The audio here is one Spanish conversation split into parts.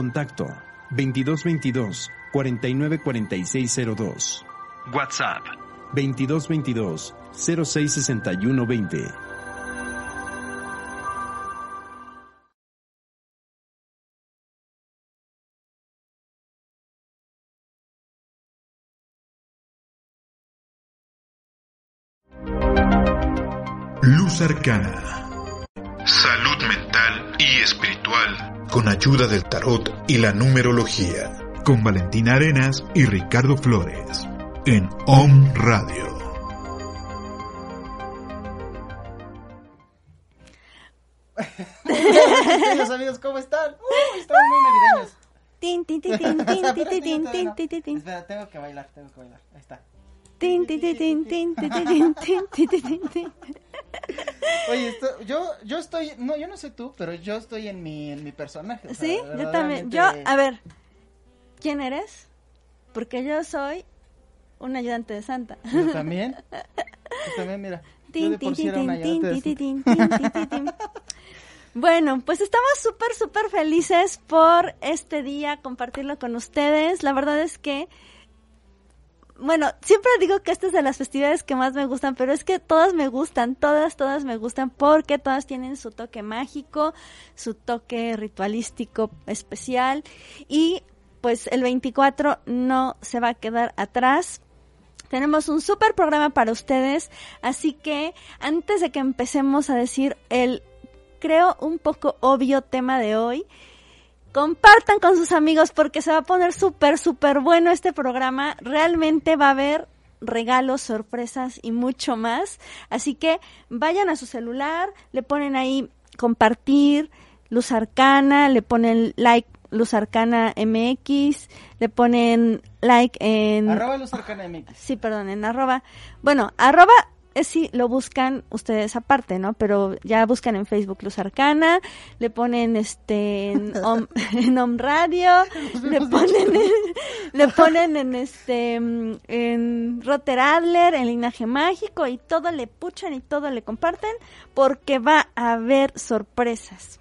Contacto 2222 494602. WhatsApp 2222 066120. Luz Arcana. Salud mental y espiritual. Con ayuda del tarot y la numerología. Con Valentina Arenas y Ricardo Flores. En OM Radio. Amigos, ¿cómo están? Uy, están muy navideños. Tin, tin, tin, tin, tin, tin, tin, tin, tin, tin, tin, tin. Espera, tengo que bailar, tengo que bailar. Ahí está. Tin, tin, tin, tin, tin, tin, tin, tin, tin, tin, tin, tin. Oye, esto, yo, yo estoy, no, yo no sé tú, pero yo estoy en mi, en mi personaje. o sea, Sí, yo también. Yo, a ver, ¿quién eres? Porque yo soy un ayudante de Santa. Yo también. Yo también, mira. Bueno, pues estamos súper, súper felices por este día, compartirlo con ustedes. La verdad es que, bueno, siempre digo que esta es de las festividades que más me gustan, pero es que todas me gustan, todas, todas me gustan porque todas tienen su toque mágico, su toque ritualístico especial y pues el 24 no se va a quedar atrás. Tenemos un súper programa para ustedes, así que antes de que empecemos a decir el, creo, un poco obvio tema de hoy, compartan con sus amigos porque se va a poner súper, súper bueno este programa. Realmente va a haber regalos, sorpresas y mucho más. Así que vayan a su celular, le ponen ahí compartir, Luz Arcana, le ponen like Luz Arcana MX, le ponen like en... Arroba Luz Arcana MX. Sí, perdón, en arroba. Bueno, arroba si lo buscan ustedes aparte, ¿no? Pero ya buscan en Facebook Luz Arcana, le ponen este en Om, en Om Radio, le ponen en, le ponen en este en Rotter Adler, en Linaje Mágico y todo le puchan y todo le comparten porque va a haber sorpresas.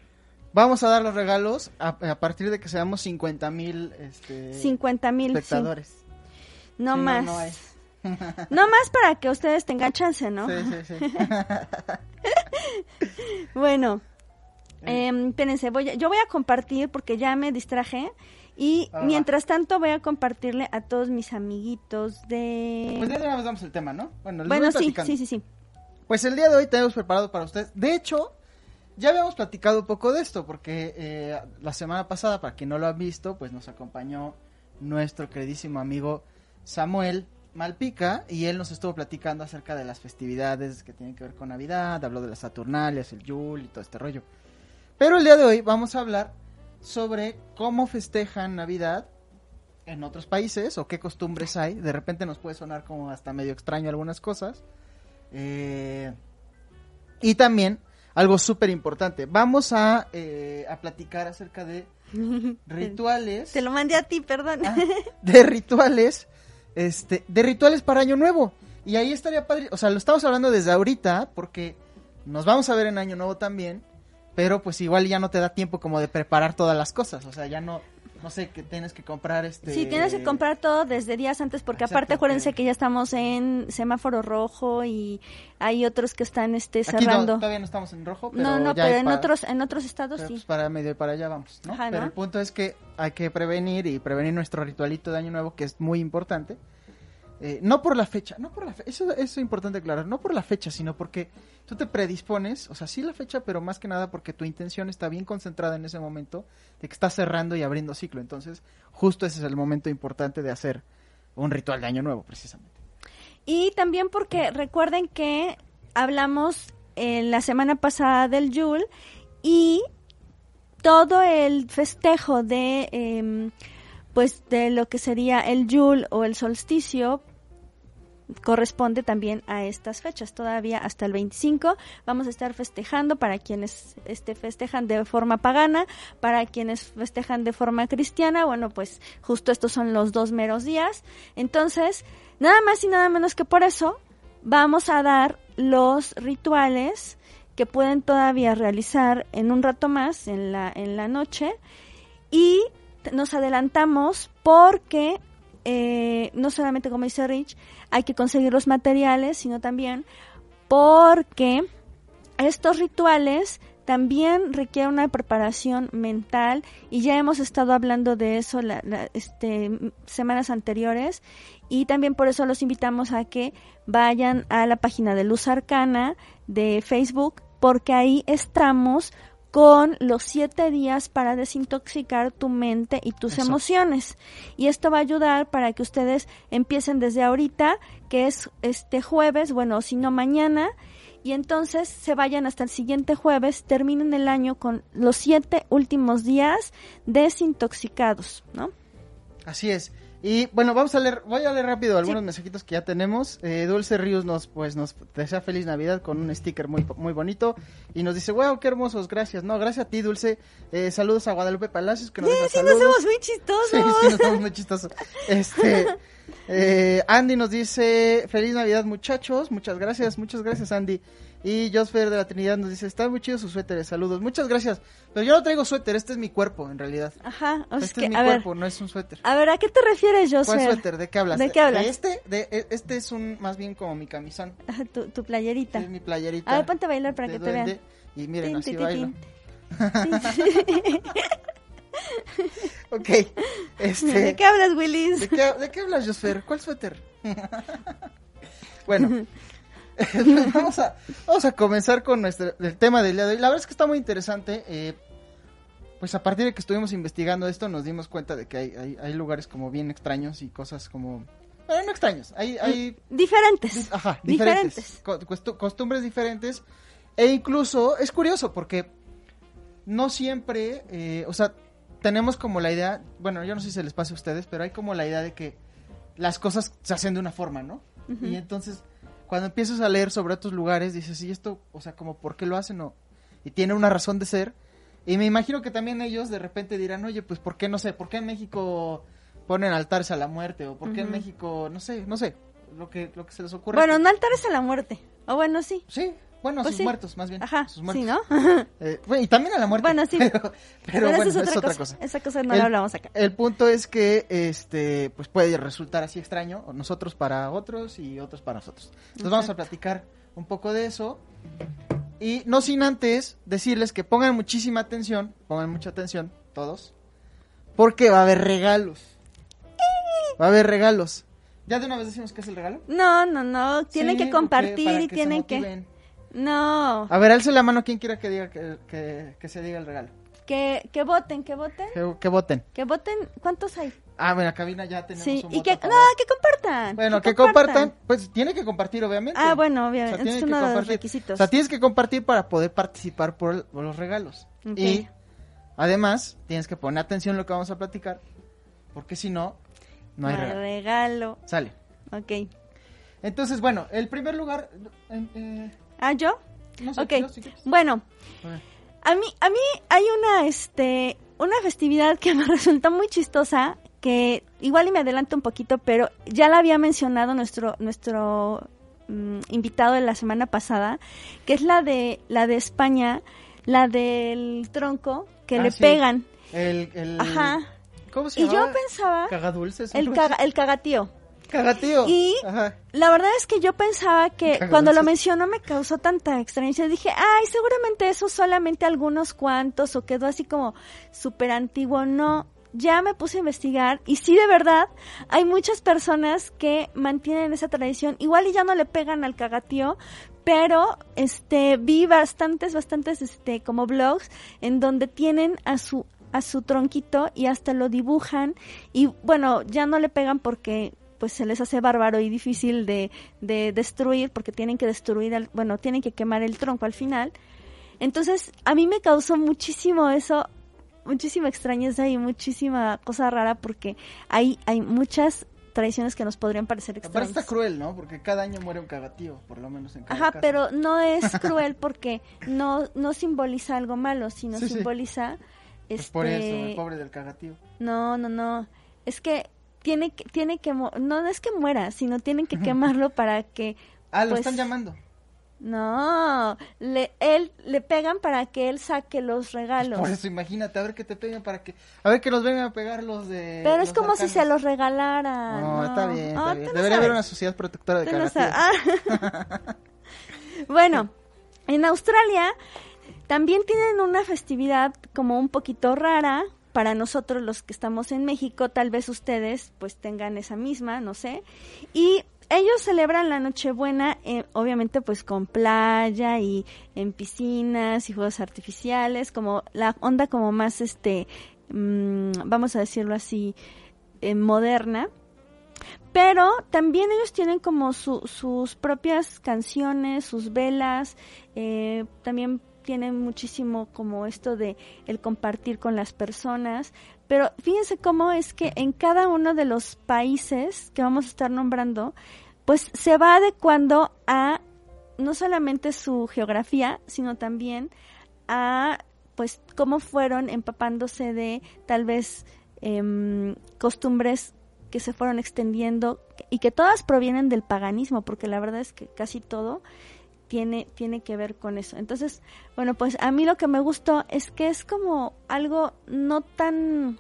Vamos a dar los regalos a, a partir de que seamos 50 mil este, 50 mil. espectadores. No Si más. No, hay. No más para que ustedes tengan chance, ¿no? Sí, sí, sí. Bueno, em, espérense, voy a- yo voy a compartir porque ya me distraje y Ah, mientras tanto voy a compartirle a todos mis amiguitos de... Pues ya vez damos el tema, ¿no? Bueno, les bueno, voy sí, sí, sí, sí. Pues el día de hoy tenemos preparado para ustedes. De hecho, ya habíamos platicado un poco de esto, porque eh, la semana pasada, para quien no lo ha visto, pues nos acompañó nuestro queridísimo amigo Samuel Malpica y él nos estuvo platicando acerca de las festividades que tienen que ver con Navidad, habló de las Saturnalias, el Yule y todo este rollo. Pero el día de hoy vamos a hablar sobre cómo festejan Navidad en otros países o qué costumbres hay. De repente nos puede sonar como hasta medio extraño algunas cosas. Eh, y también algo súper importante. Vamos a, eh, a platicar acerca de rituales. Te lo mandé a ti, perdón. Ah, de rituales. Este, de rituales para Año Nuevo. Y ahí estaría padre. O sea, lo estamos hablando desde ahorita porque nos vamos a ver en Año Nuevo también. Pero pues igual ya no te da tiempo como de preparar todas las cosas. O sea, ya no, no sé, que tienes que comprar este. Sí, tienes que comprar todo desde días antes porque Exacto, aparte acuérdense que- que ya estamos en semáforo rojo y hay otros que están este Aquí no, cerrando. todavía no estamos en rojo, pero no, no, ya pero en otros en otros estados pero, sí. pues, para medio y para allá vamos, ¿no? Ajá, Pero el punto es que hay que prevenir y prevenir nuestro ritualito de Año Nuevo, que es muy importante. Eh, no por la fecha, no por la fe- eso, eso es importante aclarar, no por la fecha, sino porque tú te predispones, o sea, sí la fecha, pero más que nada porque tu intención está bien concentrada en ese momento de que estás cerrando y abriendo ciclo. Entonces, justo ese es el momento importante de hacer un ritual de Año Nuevo, precisamente. Y también porque recuerden que hablamos en la semana pasada del Yule y todo el festejo de em, pues de lo que sería el Yule o el solsticio corresponde también a estas fechas. Todavía hasta el 25 vamos a estar festejando para quienes este, festejan de forma pagana, para quienes festejan de forma cristiana. Bueno, pues justo estos son los dos meros días. Entonces, nada más y nada menos que por eso vamos a dar los rituales que pueden todavía realizar en un rato más en la, en la noche y nos adelantamos porque eh, no solamente como dice Rich, hay que conseguir los materiales, sino también porque estos rituales también requieren una preparación mental. Y ya hemos estado hablando de eso la, este, semanas anteriores. Y también por eso los invitamos a que vayan a la página de Luz Arcana de Facebook porque ahí estamos con los siete días para desintoxicar tu mente y tus emociones. Y esto va a ayudar para que ustedes empiecen desde ahorita, que es este jueves, bueno, si no mañana, y entonces se vayan hasta el siguiente jueves, terminen el año con los siete últimos días desintoxicados, ¿no? Así es. Y bueno, vamos a leer, voy a leer rápido algunos mensajitos que ya tenemos. Eh, Dulce Ríos nos, pues, nos desea feliz Navidad con un sticker muy, muy bonito y nos dice, wow, qué hermosos, gracias. No, gracias a ti, Dulce. Eh, saludos a Guadalupe Palacios que nos sí, deja sí, saludos. nos somos muy chistosos. Sí, sí, nos somos muy chistosos. Este, eh, Andy nos dice, feliz Navidad muchachos, muchas gracias, muchas gracias Andy. Y Josfer de la Trinidad nos dice, está muy chido sus suéteres, saludos. Muchas gracias. Pero yo no traigo suéter, este es mi cuerpo, en realidad. Ajá, o sea este que, es mi a cuerpo, ver, no es un suéter. a ver, ¿a qué te refieres, José? ¿Cuál suéter? ¿De qué hablas? ¿De qué hablas? este, de, e- este es un, más bien como mi camisón. Ajá, tu, tu playerita. Es mi playerita. A ver, ponte a bailar para que te vean. Y miren, así bailo. Ok, este... ¿De qué hablas, Willis? ¿De qué, de qué hablas, Josfer? ¿Cuál suéter? bueno, vamos, a, vamos a comenzar con nuestro, el tema del día de hoy. La verdad es que está muy interesante. eh, pues a partir de que estuvimos investigando esto, nos dimos cuenta de que hay, hay, hay lugares como bien extraños y cosas como... Bueno, no extraños, hay... hay Diferentes. Di- Ajá, diferentes. Diferentes. Co- costu- costumbres diferentes. E incluso es curioso porque no siempre, eh, o sea, tenemos como la idea, bueno, yo no sé si se les pase a ustedes, pero hay como la idea de que las cosas se hacen de una forma, ¿no? Y entonces, cuando empiezas a leer sobre otros lugares, dices, y esto, o sea, como, ¿por qué lo hacen? O, y tiene una razón de ser. Y me imagino que también ellos de repente dirán, oye, pues, ¿por qué no sé? ¿Por qué en México ponen altares a la muerte? ¿O por qué en. México, no sé, no sé, lo que, lo que se les ocurre? Bueno, no altares a la muerte. O bueno, sí. Sí, bueno, a Pues sus sí. muertos, más bien. Ajá, sus sí, muertos. ¿no? Eh, bueno, y también a la muerte. Bueno, sí. Pero, pero Pero bueno, es otra, cosa. Esa cosa no El- la hablamos acá. El punto es que, este, pues puede resultar así extraño, nosotros para otros y otros para nosotros. Entonces vamos a platicar un poco de eso. Y no sin antes decirles que pongan muchísima atención, pongan mucha atención, todos, porque va a haber regalos. Va a haber regalos. ¿Ya de una vez decimos qué es el regalo? No, no, no. Tienen Sí, que compartir y tienen que... No. A ver, alce la mano quien quiera que diga que, que- que se diga el regalo. Que, que voten, que voten. Que, que voten. Que voten. ¿Cuántos hay? Ah, bueno, cabina ya tenemos Sí. un Y voto que... a. No, que compartan. Bueno, que compartan. Pues tiene que compartir, obviamente. Ah, bueno, O obviamente. sea, tiene es que uno de los compartir. requisitos. O sea, tienes que compartir para poder participar por, el- por los regalos. Y además, tienes que poner atención en lo que vamos a platicar. Porque si no, no hay No hay regalo. regalo. Sale. Ok. Entonces, bueno, el primer lugar. eh, eh, ¿Ah, yo? no sé, Ok. yo, si quieres. Bueno, A mí, a mí hay una, este, una festividad que me resulta muy chistosa, que igual y me adelanto un poquito, pero ya la había mencionado nuestro, nuestro mm, invitado de la semana pasada, que es la de, la de España, la del tronco, que Ah, le sí. pegan. El, el- Ajá. ¿Cómo se Y llama? yo pensaba, Cagadulces. el, caga, el cagatío. Cagatío. Y- Ajá. La verdad es que yo pensaba que cuando lo mencionó me causó tanta extrañeza. Dije, ay, seguramente eso solamente algunos cuantos o quedó así como súper antiguo. No, ya me puse a investigar y sí, de verdad, hay muchas personas que mantienen esa tradición. Igual y ya no le pegan al cagatío, pero este vi bastantes, bastantes este como blogs en donde tienen a su a su tronquito y hasta lo dibujan y bueno, ya no le pegan porque pues se les hace bárbaro y difícil de, de destruir porque tienen que destruir, al- bueno, tienen que quemar el tronco al final. Entonces, a mí me causó muchísimo eso, muchísima extrañeza y muchísima cosa rara porque hay, hay muchas tradiciones que nos podrían parecer extrañas. está cruel, ¿no? Porque cada año muere un cagatío, por lo menos en cada Ajá, pero no es cruel porque no, no simboliza algo malo, sino Sí, sí. simboliza Pues este por eso, el pobre del cagatío. no, no, no. Es que tiene que tiene que no es que muera, sino tienen que quemarlo para que Ah, lo Pues- están llamando. No, le, él, le pegan para que él saque los regalos. Por eso, imagínate, a ver que te peguen para que... A ver que los vengan a pegar los de... Pero es como si se los regalara. No, está bien, está Ah, bien. tú no Debería haber una sociedad protectora de no. Ah. bueno, en Australia también tienen una festividad como un poquito rara. Para nosotros los que estamos en México, tal vez ustedes pues tengan esa misma, no sé. Y ellos celebran la Nochebuena, eh, obviamente pues con playa y en piscinas y juegos artificiales, como la onda como más este, mm, vamos a decirlo así, eh, moderna. Pero también ellos tienen como su- sus propias canciones, sus velas, eh, también tienen muchísimo como esto de el compartir con las personas. Pero fíjense cómo es que en cada uno de los países que vamos a estar nombrando, pues se va adecuando a no solamente su geografía, sino también a pues cómo fueron empapándose de tal vez em, costumbres que se fueron extendiendo y que todas provienen del paganismo, porque la verdad es que casi todo tiene, tiene que ver con eso. Entonces, bueno, pues a mí lo que me gustó es que es como algo no tan...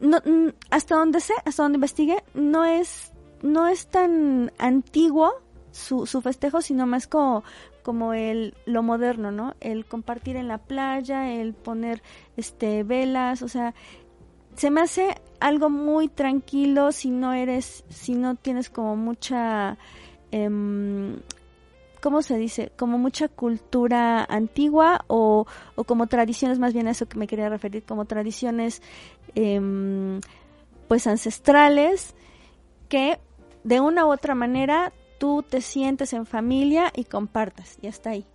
No, hasta donde sé, hasta donde investigué, no es, no es tan antiguo su, su festejo, sino más como, como el, lo moderno, ¿no? El compartir en la playa, el poner este velas, o sea, se me hace algo muy tranquilo si no eres, si no tienes como mucha, em, ¿cómo se dice? Como mucha cultura antigua o, o como tradiciones, más bien a eso que me quería referir, como tradiciones em, pues ancestrales que de una u otra manera tú te sientes en familia y compartas y hasta ahí.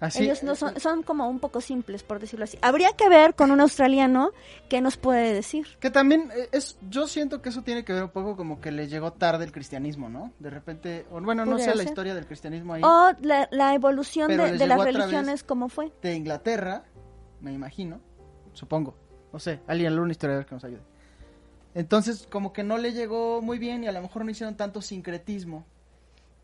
Así, Ellos no son, son como un poco simples, por decirlo así. Habría que ver con un australiano qué nos puede decir. Que también eh, es, yo siento que eso tiene que ver un poco como que le llegó tarde el cristianismo, ¿no? De repente, o bueno, no sé la ser. historia del cristianismo ahí O la, la evolución de, de las religiones, ¿cómo fue? de Inglaterra, me imagino, supongo, no sé, alguien, algún historiador que nos ayude. Entonces, como que no le llegó muy bien y a lo mejor no hicieron tanto sincretismo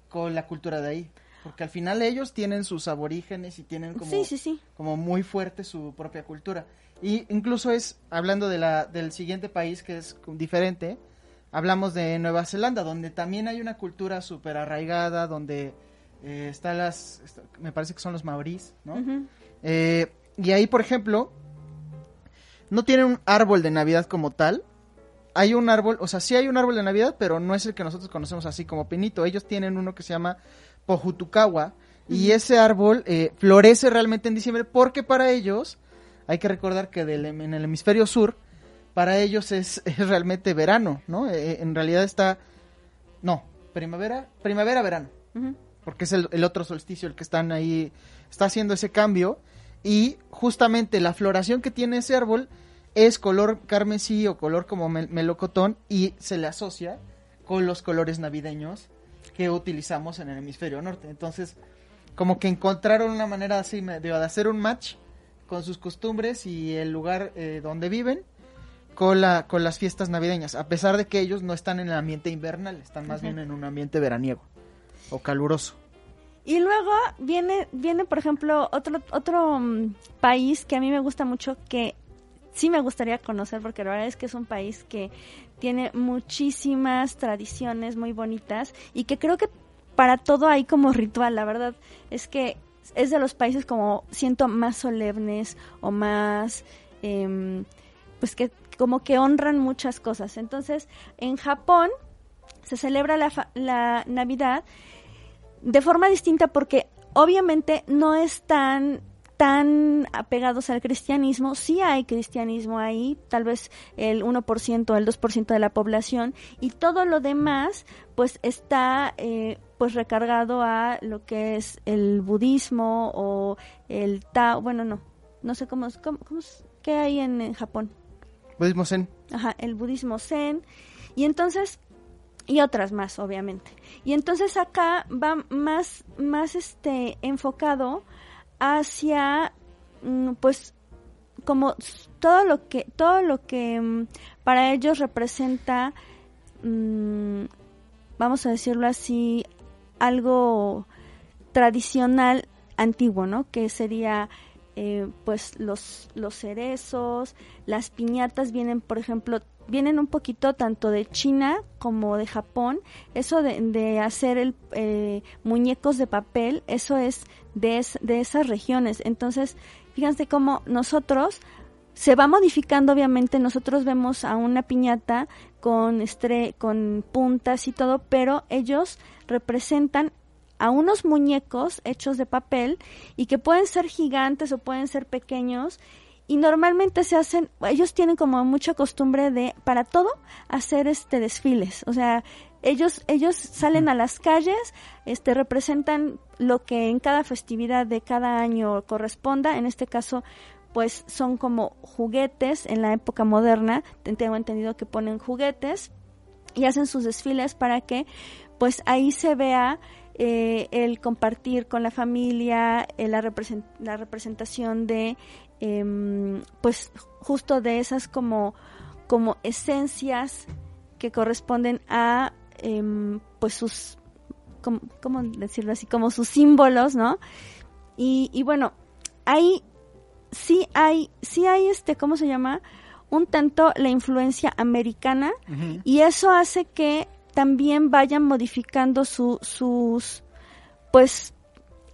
con la cultura de ahí. Porque al final ellos tienen sus aborígenes y tienen como, Sí, sí, sí. como muy fuerte su propia cultura. Y incluso es, hablando de la, del siguiente país que es diferente, hablamos de Nueva Zelanda, donde también hay una cultura súper arraigada, donde eh, está las, está- me parece que son los maorís, ¿no? Eh, y ahí, por ejemplo, no tienen un árbol de Navidad como tal. Hay un árbol, o sea, sí hay un árbol de Navidad, pero no es el que nosotros conocemos así como pinito. Ellos tienen uno que se llama Pojutucawa. Y ese árbol eh, florece realmente en diciembre porque para ellos, hay que recordar que del- en el hemisferio sur, para ellos es, es realmente verano, ¿no? Eh, en realidad está, no, primavera, primavera, verano porque es el, el otro solsticio el que están ahí, está haciendo ese cambio. Y justamente la floración que tiene ese árbol es color carmesí o color como mel- melocotón y se le asocia con los colores navideños que utilizamos en el hemisferio norte. Entonces, como que encontraron una manera así de hacer un match con sus costumbres y el lugar eh, donde viven con, la, con las fiestas navideñas, a pesar de que ellos no están en el ambiente invernal, están más bien en un ambiente veraniego o caluroso. Y luego viene, viene por ejemplo, otro, otro mm, país que a mí me gusta mucho, que sí me gustaría conocer, porque la verdad es que es un país que tiene muchísimas tradiciones muy bonitas y que creo que para todo hay como ritual, la verdad es que es de los países como siento más solemnes o más, em, pues que como que honran muchas cosas. Entonces, en Japón se celebra la, la Navidad de forma distinta porque obviamente no están tan apegados al cristianismo, sí hay cristianismo ahí, tal vez el 1%, el 2% de la población, y todo lo demás pues está eh, pues recargado a lo que es el budismo o el Tao, bueno no, no sé cómo, es- cómo, qué hay en, en Japón. Budismo Zen. Ajá, el budismo zen. Y entonces, y otras más, obviamente. Y entonces acá va más, más este, enfocado hacia, mm, pues, como todo lo que, todo lo que mm, para ellos representa, mm, vamos a decirlo así, algo tradicional antiguo, ¿no? Que sería eh, pues los, los cerezos, las piñatas vienen, por ejemplo, vienen un poquito tanto de China como de Japón. Eso de, hacer el, eh, muñecos de papel, eso es de, de esas regiones. Entonces, fíjense cómo nosotros se va modificando obviamente nosotros vemos a una piñata con estre con puntas y todo pero ellos representan a unos muñecos hechos de papel y que pueden ser gigantes o pueden ser pequeños y normalmente se hacen, ellos tienen como mucha costumbre de, para todo, hacer este desfiles, o sea, ellos, ellos salen a las calles, este, representan lo que en cada festividad de cada año corresponda, en este caso, pues son como juguetes en la época moderna, tengo entendido que ponen juguetes y hacen sus desfiles para que pues ahí se vea eh, el compartir con la familia, eh, la, la, representación de, em, pues justo de esas como, como esencias que corresponden a, em, pues sus, ¿cómo, decirlo así? Como sus símbolos, ¿no? Y, y bueno, ahí sí hay, sí hay este, ¿cómo se llama? Un tanto la influencia americana y eso hace que también vayan modificando su, sus, pues,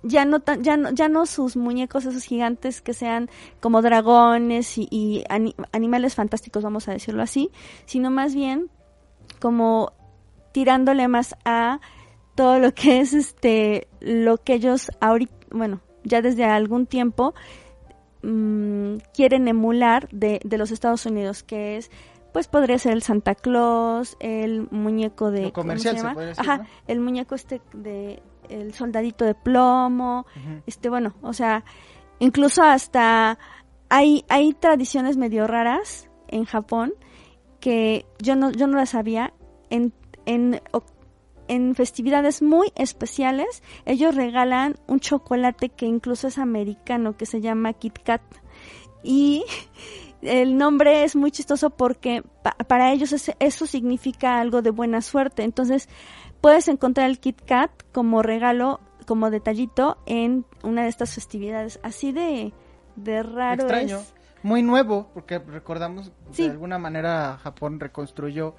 ya no, ya no, ya no sus muñecos esos gigantes que sean como dragones y, animales fantásticos, vamos a decirlo así, sino más bien como tirándole más a todo lo que es este, lo que ellos ahorita, bueno, ya desde algún tiempo mm, quieren emular de, de los Estados Unidos, que es pues podría ser el Santa Claus, el muñeco de... comercial, ¿cómo se, Ajá, el muñeco este de... el soldadito de plomo, este, bueno, o sea, incluso hasta hay, hay tradiciones medio raras en Japón que yo no, yo no las sabía. En, en, en festividades muy especiales, ellos regalan un chocolate que incluso es americano, que se llama Kit Kat. Y el nombre es muy chistoso porque para ellos eso significa algo de buena suerte. Entonces, puedes encontrar el Kit Kat como regalo, como detallito en una de estas festividades. Así de, de raro. Extraño. Muy nuevo, porque recordamos de alguna manera Japón reconstruyó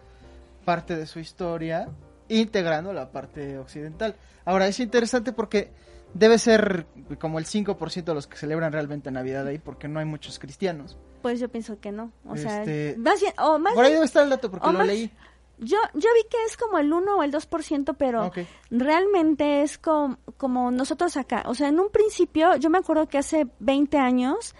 parte de su historia integrando la parte occidental. Ahora es interesante porque debe ser como el 5% de los que celebran realmente Navidad ahí porque no hay muchos cristianos. Pues yo pienso que no. O sea, este, más bien, o más Por ahí debe estar el dato porque lo leí. Yo, yo vi que es como el 1 o el 2%, pero realmente es como, como nosotros acá. O sea, en un principio, yo me acuerdo que hace 20 años,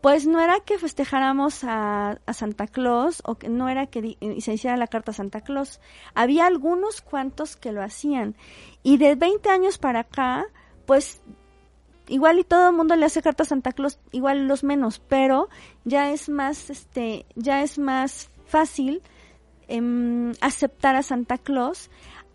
pues no era que festejáramos a, a, Santa Claus o que no era que se hiciera la carta a Santa Claus. Había algunos cuantos que lo hacían. Y de 20 años para acá, pues igual y todo el mundo le hace carta a Santa Claus, igual los menos, pero ya es más, este, ya es más fácil em, aceptar a Santa Claus,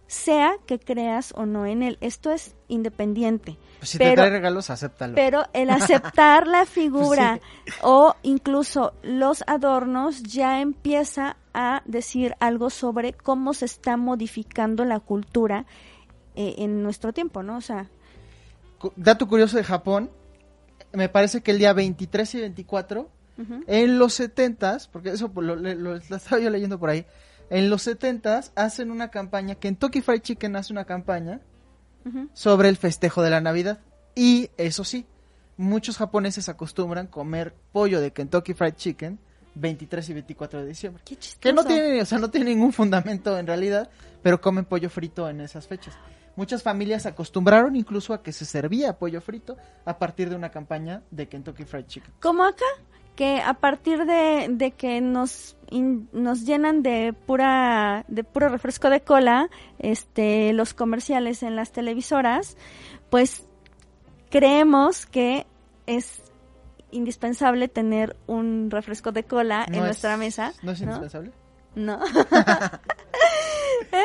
sea que creas o no en él. Esto es independiente. Pues si pero, te trae regalos, acéptalo. Pero el aceptar la figura o incluso los adornos ya empieza a decir algo sobre cómo se está modificando la cultura eh, en nuestro tiempo, ¿no? O sea, dato curioso de Japón, me parece que el día 23 y 24, en los 70 porque eso lo, lo, estaba yo leyendo por ahí, en los 70 hacen una campaña, Kentucky Fried Chicken hace una campaña sobre el festejo de la Navidad. Y eso sí, muchos japoneses acostumbran comer pollo de Kentucky Fried Chicken 23 y 24 de diciembre. que no tiene, o sea, no tiene ningún fundamento en realidad, pero comen pollo frito en esas fechas. Muchas familias acostumbraron incluso a que se servía pollo frito a partir de una campaña de Kentucky Fried Chicken. Como acá, que a partir de, que nos nos llenan de pura de puro refresco de cola, este los comerciales en las televisoras, pues creemos que es indispensable tener un refresco de cola en nuestra mesa. ¿No es indispensable? No. ¿Eh?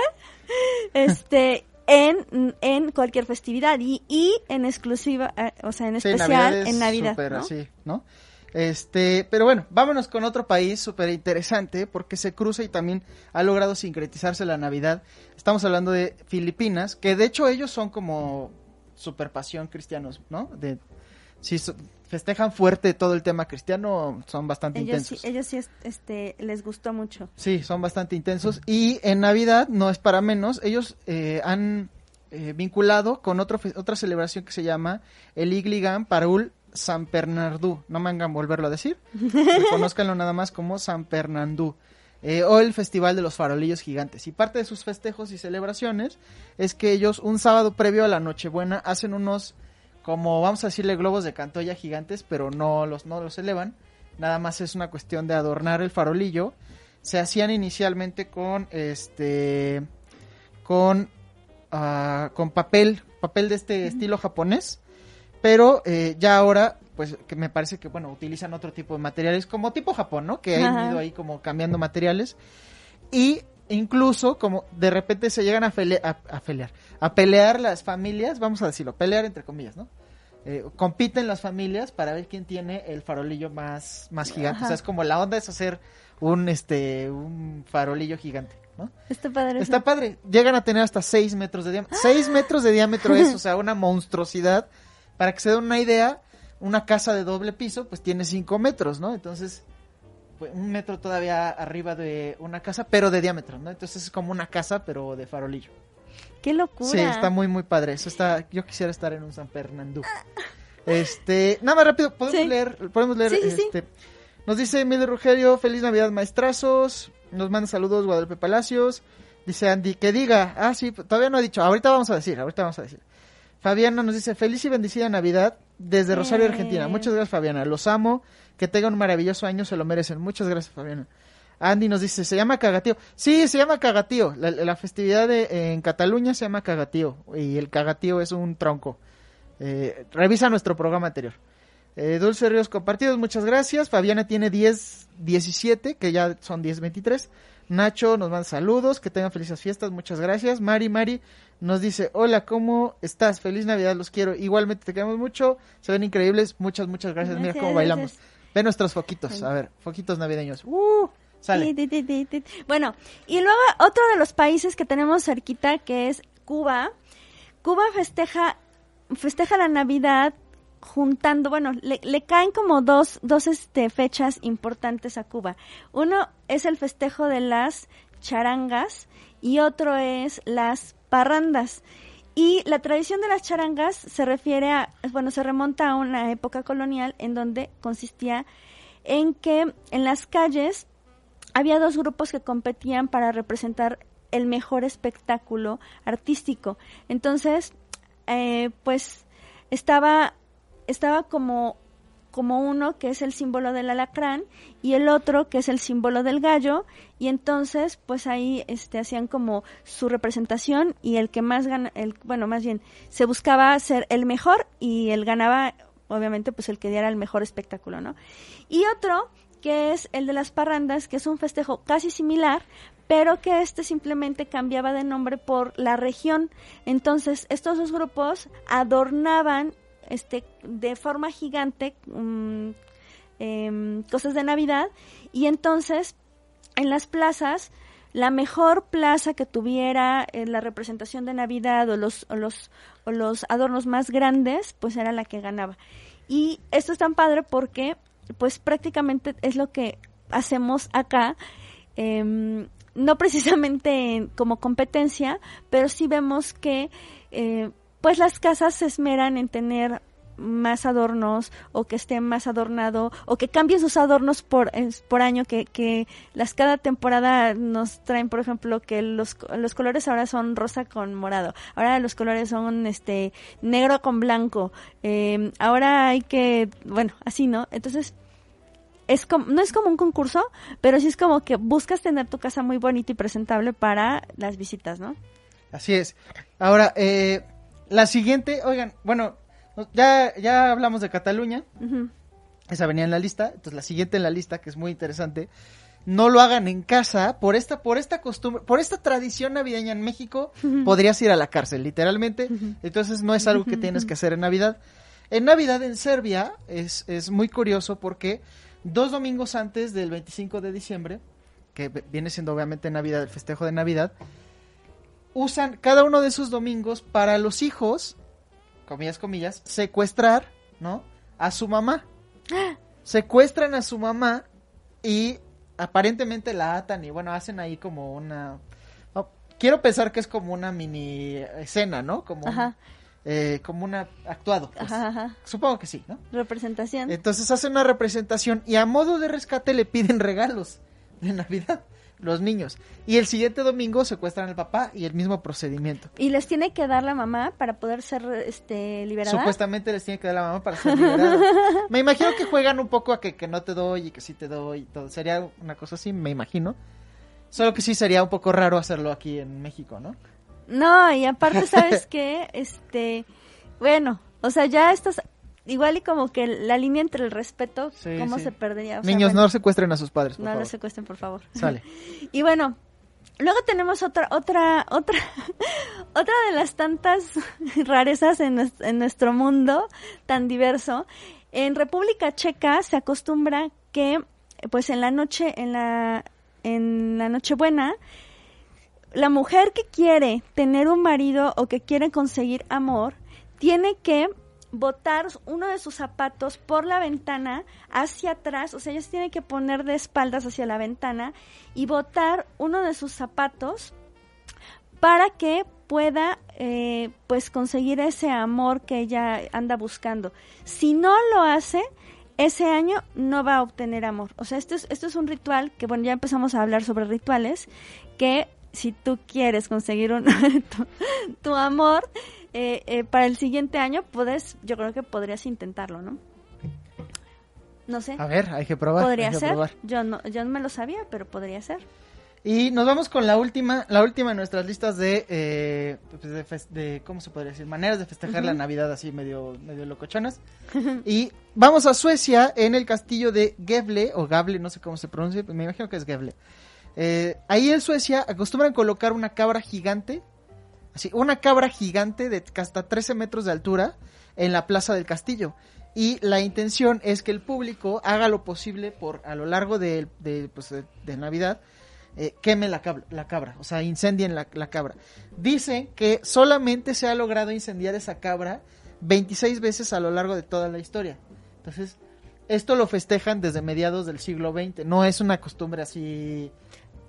Este, en, en cualquier festividad y, y en exclusiva, eh, o sea, en especial en Navidad. ¿no? Así, ¿no? Este, pero bueno, vámonos con otro país súper interesante porque se cruza y también ha logrado sincretizarse la Navidad. Estamos hablando de Filipinas, que de hecho ellos son como super pasión cristianos, ¿no? De, sí, so- festejan fuerte todo el tema cristiano, son bastante Ellos intensos. sí, ellos sí es- este, les gustó mucho. Sí, son bastante intensos. Y en Navidad, no es para menos, ellos eh, han eh, vinculado con otro, otra celebración que se llama el Igligan Parul San Bernardú. No me hagan volverlo a decir. Reconózcanlo nada más como San Bernardú. Eh, o el Festival de los Farolillos Gigantes. Y parte de sus festejos y celebraciones es que ellos un sábado previo a la Nochebuena hacen unos, como vamos a decirle, globos de cantoya gigantes, pero no los, no los elevan. Nada más es una cuestión de adornar el farolillo. Se hacían inicialmente con este con ah, con papel, papel de este estilo japonés, pero eh, ya ahora pues que me parece que bueno, utilizan otro tipo de materiales como tipo Japón, ¿no? Que han ido ahí como cambiando materiales y incluso como de repente se llegan a, fele- a, a pelear, a pelear las familias, vamos a decirlo, pelear entre comillas, ¿no? Eh, compiten las familias para ver quién tiene el farolillo más, más gigante. Ajá. O sea, es como la onda es hacer un este un farolillo gigante, ¿no? Está padre. eso. Está padre. Llegan a tener hasta 6 metros de diámetro. 6 metros de diámetro es, o sea, una monstruosidad. Para que se den una idea, una casa de doble piso, pues tiene 5 metros, ¿no? Entonces, pues, un metro todavía arriba de una casa, pero de diámetro, ¿no? Entonces es como una casa, pero de farolillo. Qué locura. Sí, está muy, muy padre. Eso está, yo quisiera estar en un San Fernando. Este, nada más rápido, podemos Sí. leer, podemos leer, Sí, sí, este, nos dice Emilio Rogelio, feliz Navidad maestrazos, nos manda saludos Guadalupe Palacios, dice Andy, que diga, ah sí, todavía no ha dicho, ahorita vamos a decir, ahorita vamos a decir. Fabiana nos dice, feliz y bendecida Navidad desde Rosario, Eh. Argentina. Muchas gracias Fabiana, los amo, que tengan un maravilloso año, se lo merecen. Muchas gracias Fabiana. Andy nos dice, se llama Cagatío. Sí, se llama Cagatío. La, la festividad de, en Cataluña se llama Cagatío. Y el Cagatío es un tronco. Eh, revisa nuestro programa anterior. Eh, Dulce Ríos compartidos, muchas gracias. Fabiana tiene 10, 17, que ya son 10, 23. Nacho nos manda saludos, que tengan felices fiestas, muchas gracias. Mari, Mari nos dice, hola, ¿cómo estás? Feliz Navidad, los quiero. Igualmente te queremos mucho, se ven increíbles, muchas, muchas gracias. Mira cómo bailamos. gracias. Ve nuestros foquitos, a ver, foquitos navideños. ¡Uh! Sale. Bueno, y luego otro de los países que tenemos cerquita que es Cuba. Cuba festeja festeja la Navidad juntando, bueno, le, caen como dos, dos este, fechas importantes a Cuba. Uno es el festejo de las charangas y otro es las parrandas. Y la tradición de las charangas se refiere a, bueno, se remonta a una época colonial en donde consistía en que en las calles había dos grupos que competían para representar el mejor espectáculo artístico. Entonces, eh, pues estaba, estaba como, como uno que es el símbolo del alacrán y el otro que es el símbolo del gallo. Y entonces pues ahí este hacían como su representación y el que más gana el bueno más bien se buscaba ser el mejor y él ganaba obviamente pues el que diera el mejor espectáculo no y otro que es el de las parrandas que es un festejo casi similar pero que este simplemente cambiaba de nombre por la región. Entonces estos dos grupos adornaban este de forma gigante mm, em, cosas de Navidad. Y entonces en las plazas la mejor plaza que tuviera eh, la representación de Navidad o los, o los o los adornos más grandes pues era la que ganaba. Y esto es tan padre porque pues prácticamente es lo que hacemos acá em, no precisamente en- como competencia pero sí vemos que eh, pues las casas se esmeran en tener más adornos o que esté más adornado o que cambien sus adornos por, por año que, que las cada temporada nos traen por ejemplo que los, los colores ahora son rosa con morado ahora los colores son este negro con blanco eh, ahora hay que bueno así no entonces es como, no es como un concurso, pero sí es como que buscas tener tu casa muy bonita y presentable para las visitas, ¿no? Así es. Ahora, eh, la siguiente, oigan, bueno, ya, ya hablamos de Cataluña, esa venía en la lista, entonces la siguiente en la lista, que es muy interesante, no lo hagan en casa, por esta, por esta costumbre, por esta tradición navideña en México, podrías ir a la cárcel, literalmente, entonces no es algo que tienes que hacer en Navidad. En Navidad en Serbia es, es muy curioso porque dos domingos antes del 25 de diciembre, que viene siendo obviamente Navidad, el festejo de Navidad, usan cada uno de esos domingos para los hijos comillas, comillas, secuestrar, ¿no? A su mamá. Secuestran a su mamá y aparentemente la atan y bueno, hacen ahí como una... quiero pensar que es como una mini escena, ¿no? Como, un- eh, como una actuado. pues. Ajá, ajá. Supongo que sí, ¿no? Representación. Entonces hacen una representación y a modo de rescate le piden regalos de Navidad los niños. Y el siguiente domingo secuestran al papá y el mismo procedimiento. y les tiene que dar la mamá para poder ser este liberada. Supuestamente les tiene que dar la mamá para ser liberada. Me imagino que juegan un poco a que, que no te doy y que sí te doy y todo. Sería una cosa así, me imagino. Solo que sí sería un poco raro hacerlo aquí en México, ¿no? No, y aparte, ¿sabes qué? Este, bueno, o sea, ya estás igual y como que la línea entre el respeto, Sí, ¿cómo sí. se perdería? O sea, Niños, bueno, no secuestren a sus padres, por no favor. lo secuestren, por favor. Sale. Y bueno, luego tenemos otra, otra, otra, otra de las tantas rarezas en, en nuestro mundo tan diverso. En República Checa se acostumbra que, pues en la noche, en la, en la Nochebuena, la mujer que quiere tener un marido o que quiere conseguir amor, tiene que botar uno de sus zapatos por la ventana hacia atrás, o sea, ella se tiene que poner de espaldas hacia la ventana y botar uno de sus zapatos para que pueda eh, pues conseguir ese amor que ella anda buscando. Si no lo hace, ese año no va a obtener amor. O sea, esto es, esto es un ritual que, bueno, ya empezamos a hablar sobre rituales, que si tú quieres conseguir un, tu amor eh, eh, para el siguiente año, puedes, yo creo que podrías intentarlo, ¿no? No sé. A ver, hay que probar. Podría hay que ser. probar. Yo no, yo no me lo sabía, pero podría ser. Y nos vamos con la última, la última de nuestras listas de, eh, pues, de, ¿cómo se podría decir? Maneras de festejar la Navidad así medio, medio locochonas. y vamos a Suecia en el castillo de Gävle, o Gable, no sé cómo se pronuncia, me imagino que es Gävle. Eh, ahí en Suecia acostumbran colocar una cabra gigante, así, una cabra gigante de hasta 13 metros de altura en la plaza del castillo. Y la intención es que el público haga lo posible por a lo largo de, de, pues, de- de Navidad eh, queme la cabra, la cabra, o sea, incendien la, la cabra. Dicen que solamente se ha logrado incendiar esa cabra 26 veces a lo largo de toda la historia. Entonces, esto lo festejan desde mediados del siglo XX. No es una costumbre así.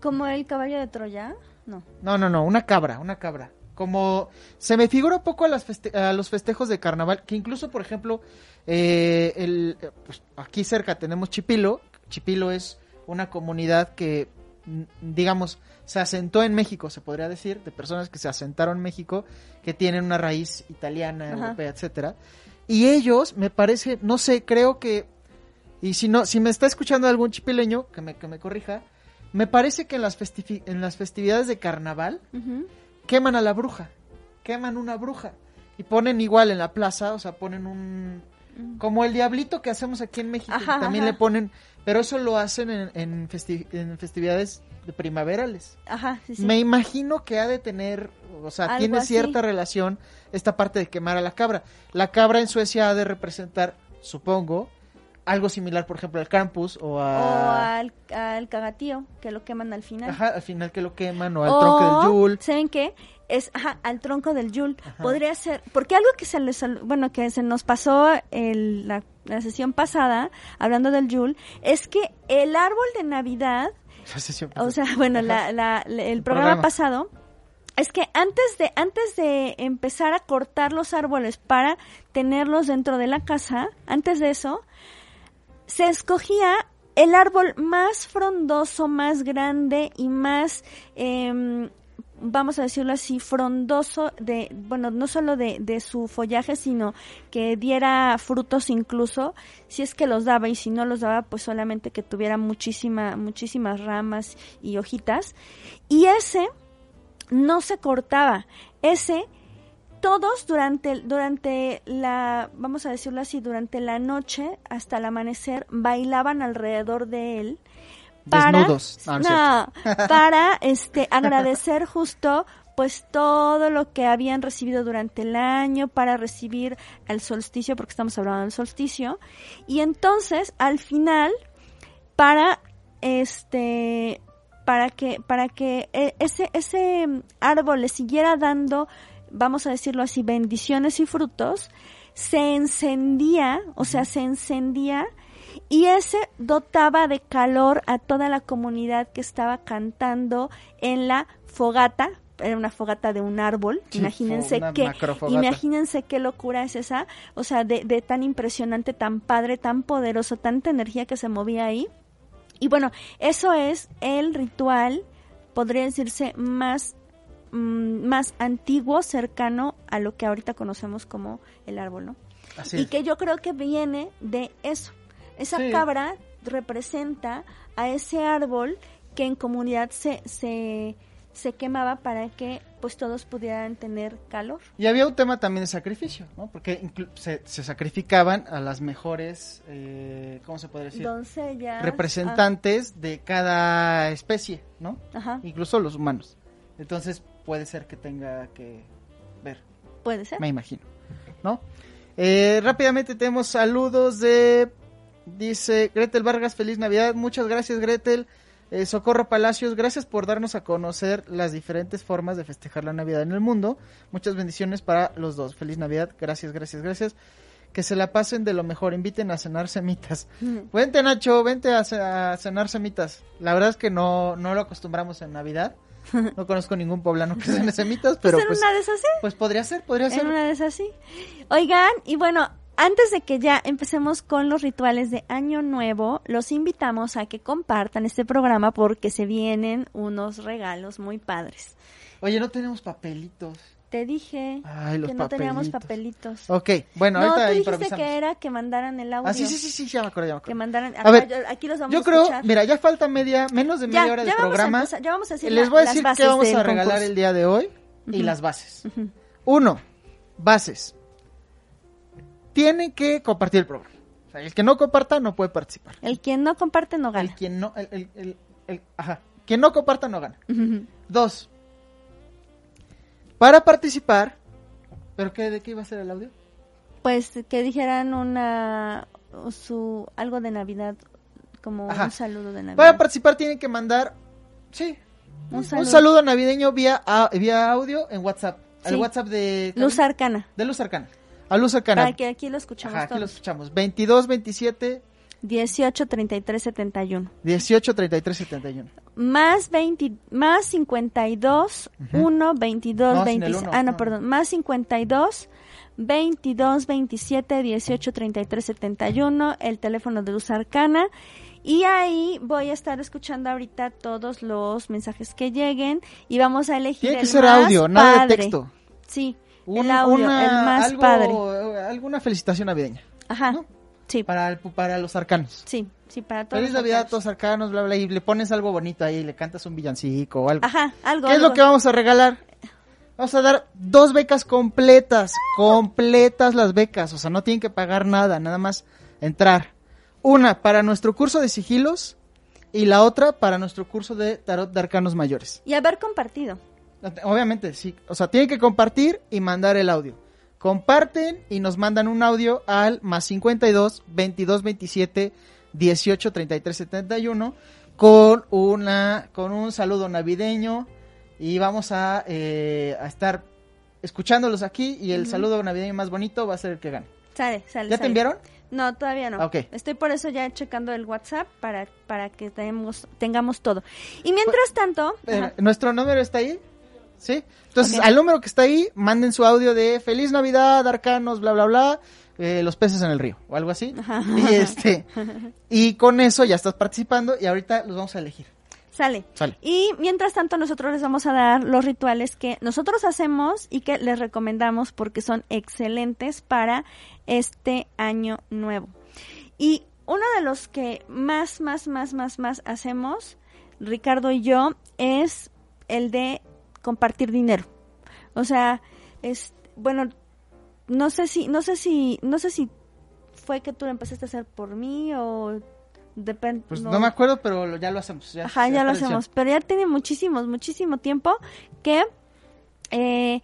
Como el caballo de Troya, no. No, no, no, una cabra, una cabra. Como se me figura un poco a, las feste- a los festejos de carnaval, que incluso, por ejemplo, eh, el, eh, pues, aquí cerca tenemos Chipilo. Chipilo es una comunidad que, mm, digamos, se asentó en México, se podría decir, de personas que se asentaron en México, que tienen una raíz italiana, Ajá. europea, etcétera. Y ellos, me parece, no sé, creo que, y si no, si me está escuchando algún chipileño, que me, que me corrija, me parece que en las, en las festividades de carnaval. Queman a la bruja, queman una bruja y ponen igual en la plaza, o sea, ponen un como el diablito que hacemos aquí en México, que también ajá. le ponen, pero eso lo hacen en, en, festi- en festividades de primaverales. Ajá, sí, sí. Me imagino que ha de tener, o sea, Algo tiene así. cierta relación esta parte de quemar a la cabra. La cabra en Suecia ha de representar, supongo, algo similar, por ejemplo, al Krampus o O a... al, al cagatío, que lo queman al final. Ajá, al final que lo queman o al O, tronco del Yule. ¿Saben qué? Es, ajá, al tronco del Yule. Podría ser, porque algo que se les, bueno, que se nos pasó el- la, la sesión pasada, hablando del Yule, es que el árbol de Navidad, o sea, bueno, la, la- la- el programa, Programa. pasado, es que antes de, antes de empezar a cortar los árboles para tenerlos dentro de la casa, antes de eso, se escogía el árbol más frondoso, más grande y más, em, vamos a decirlo así, frondoso de, bueno, no solo de, su follaje, sino que diera frutos incluso, si es que los daba y si no los daba, pues solamente que tuviera muchísima, muchísimas ramas y hojitas. Y ese no se cortaba, ese todos durante, durante la, vamos a decirlo así, durante la noche hasta el amanecer bailaban alrededor de él para, Desnudos. Ah, no es no, para este agradecer justo pues todo lo que habían recibido durante el año para recibir el solsticio porque estamos hablando del solsticio y entonces al final para este para que para que eh, ese ese árbol le siguiera dando vamos a decirlo así, bendiciones y frutos, se encendía, o sea, se encendía y ese dotaba de calor a toda la comunidad que estaba cantando en la fogata, era una fogata de un árbol, Sí, imagínense macrofogata. imagínense qué locura es esa, o sea, de, de tan impresionante, tan padre, tan poderoso, tanta energía que se movía ahí. Y bueno, eso es el ritual, podría decirse, más, mm, más antiguo, cercano a lo que ahorita conocemos como el árbol, ¿no? Así y es. que yo creo que viene de eso. Esa Sí. cabra representa a ese árbol que en comunidad se, se, se quemaba para que pues todos pudieran tener calor. Y había un tema también de sacrificio, ¿no? Porque se, se sacrificaban a las mejores, eh, ¿cómo se podría decir? Doncellas. Representantes de cada especie, ¿no? ah, ajá, Incluso los humanos. Entonces puede ser que tenga que ver, puede ser. me imagino, ¿no? Eh, rápidamente tenemos saludos de, dice Gretel Vargas, feliz Navidad, muchas gracias Gretel. Eh, Socorro Palacios, gracias por darnos a conocer las diferentes formas de festejar la Navidad en el mundo. Muchas bendiciones para los dos. Feliz Navidad, gracias, gracias, gracias. Que se la pasen de lo mejor, inviten a cenar semitas. Vente Nacho, vente a, a cenar semitas. La verdad es que no, no lo acostumbramos en Navidad. No conozco ningún poblano que cene semitas, pero pues en pues, una de esas sí. pues podría ser, podría En ser. una de esas sí. Oigan, y bueno, antes de que ya empecemos con los rituales de Año Nuevo, los invitamos a que compartan este programa porque se vienen unos regalos muy padres. Oye, no tenemos papelitos. Te dije Ay, los que no teníamos papelitos. Ok, bueno, no, tú ahorita dijiste improvisamos. que era que mandaran el audio. Ah, sí, sí, sí, sí, ya me acuerdo, ya me Que acuerdo. mandaran. A acá, ver, yo- aquí los vamos Yo a creo, escuchar. mira, ya falta media, menos de media ya, hora de vamos a programa. ya vamos a decir Les voy a decir qué vamos a regalar concurso. el día de hoy y las bases. Uno, bases. Tiene que compartir el programa. O sea, el que no comparta no puede participar. El quien no comparte no El gana. quien no, el, el, el- el- ajá, quien no comparta no gana. Dos, para participar, ¿pero qué, de qué iba a ser el audio? Pues que dijeran una su algo de Navidad como Ajá. un saludo de Navidad. Para participar tienen que mandar, sí, Un un saludo. saludo, navideño vía, a- vía audio en WhatsApp. Al Sí. WhatsApp de... Luz Arcana. De Luz Arcana. A Luz Arcana. Para que aquí lo escuchamos Ajá, aquí lo todos. escuchamos. 22, 27, 18 33 71. 18, 33, 71. Más 20 más 52 Ujú. 1 22 No, sin el 26. uno, Ah, no, no. perdón. Más 52 22 27 18 33 71, el teléfono de Luz Arcana. Y ahí voy a estar escuchando ahorita todos los mensajes que lleguen y vamos a elegir Tiene que el ser más audio, nada de padre. texto. Sí, Un- el audio, una- el más algo- padre. Alguna felicitación navideña. Ajá. ¿no? Sí, Para, el- para los arcanos. sí, sí, para todos. Feliz Navidad a todos arcanos, bla, bla, y le pones algo bonito ahí, le cantas un villancico o algo. Ajá, algo. ¿Qué es lo que vamos a regalar? Vamos a dar dos becas completas, completas las becas, o sea, no tienen que pagar nada, nada más entrar. Una para nuestro curso de sigilos y la otra para nuestro curso de tarot de arcanos mayores. Y haber compartido. Obviamente, sí, o sea, tienen que compartir y mandar el audio. Comparten y nos mandan un audio al más 52 22 27 18 33 71 con una con un saludo navideño y vamos a, eh, a estar escuchándolos aquí y el saludo navideño más bonito va a ser el que gane. Sale, sale. ¿Ya te enviaron? No, todavía no. Ah, ok. Estoy por eso ya checando el WhatsApp para, para que tenemos, tengamos todo. Y mientras tanto, Eh, ¿Nuestro número está ahí? ¿Sí? Entonces, al número que está ahí, manden su audio de Feliz Navidad, Arcanos, bla, bla, bla, eh, los peces en el río, o algo así. Ajá. Y este, y con eso ya estás participando y ahorita los vamos a elegir. sale. Sale. Y mientras tanto nosotros les vamos a dar los rituales que nosotros hacemos y que les recomendamos porque son excelentes para este año nuevo. Y uno de los que más, más, más, más, más hacemos, Ricardo y yo, es el de compartir dinero. O sea, es, bueno, no sé si, no sé si, no sé si fue que tú lo empezaste a hacer por mí o depende. Pues no. me acuerdo, pero ya lo hacemos. Ya, Ajá, ya lo hacemos. Pero ya tiene muchísimos, muchísimo tiempo que eh,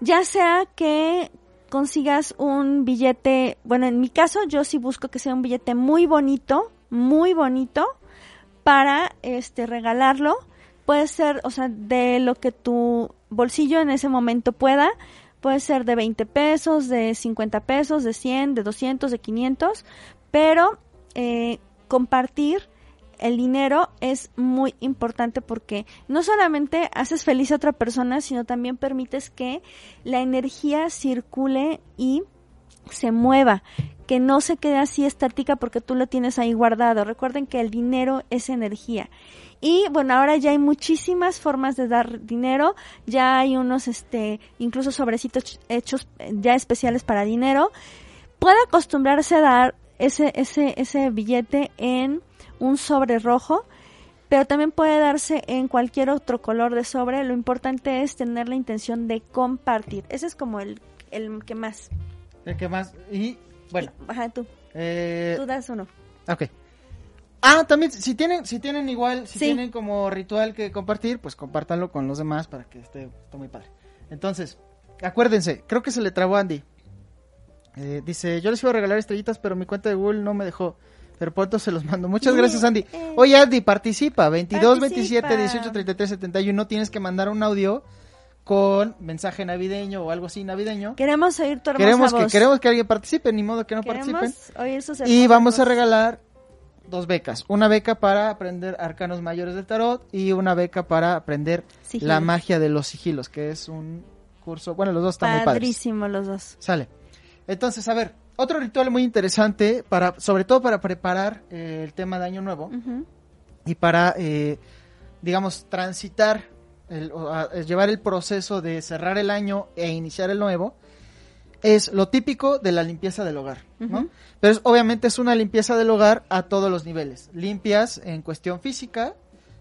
ya sea que consigas un billete, bueno, en mi caso yo sí busco que sea un billete muy bonito, muy bonito para este regalarlo. Puede ser, o sea, de lo que tu bolsillo en ese momento pueda. Puede ser de 20 pesos, de 50 pesos, de 100, de 200, de 500, pero eh, compartir el dinero es muy importante porque no solamente haces feliz a otra persona, sino también permites que la energía circule y se mueva, que no se quede así estática porque tú lo tienes ahí guardado. Recuerden que el dinero es energía. Y bueno, ahora ya hay muchísimas formas de dar dinero, ya hay unos, este, incluso sobrecitos hechos eh, ya especiales para dinero. Puede acostumbrarse a dar ese, ese, ese billete en un sobre rojo, pero también puede darse en cualquier otro color de sobre. Lo importante es tener la intención de compartir. Ese es como el, el que más. El que más. Y bueno. Ajá, tú. Eh, Tú das uno. ok. Ah, también, si tienen, si tienen igual, si Sí. tienen como ritual que compartir, pues compártanlo con los demás para que esté, esté muy padre. Entonces, acuérdense, creo que se le trabó a Andy. Eh, dice, yo les iba a regalar estrellitas, pero mi cuenta de Google no me dejó. Pero pronto se los mando. Muchas gracias, Andy. Eh. Oye, Andy, participa. 22, Participa. 27, 18, 33, 71. Tienes que mandar un audio con mensaje navideño o algo así navideño. Queremos oír tu hermosa Queremos que, queremos que alguien participe, ni modo que no Queremos participen. oír sus Y vamos a regalar dos becas. Una beca para aprender arcanos mayores del tarot y una beca para aprender la magia de los sigilos, que es un curso, bueno, los dos están muy padres. Padrísimo los dos. Sale. Entonces, a ver, otro ritual muy interesante para sobre todo para preparar eh, el tema de año nuevo y para eh, digamos transitar el- o, a- llevar el proceso de cerrar el año e iniciar el nuevo es lo típico de la limpieza del hogar, ¿no? Pero es- obviamente es una limpieza del hogar a todos los niveles. Limpias en cuestión física,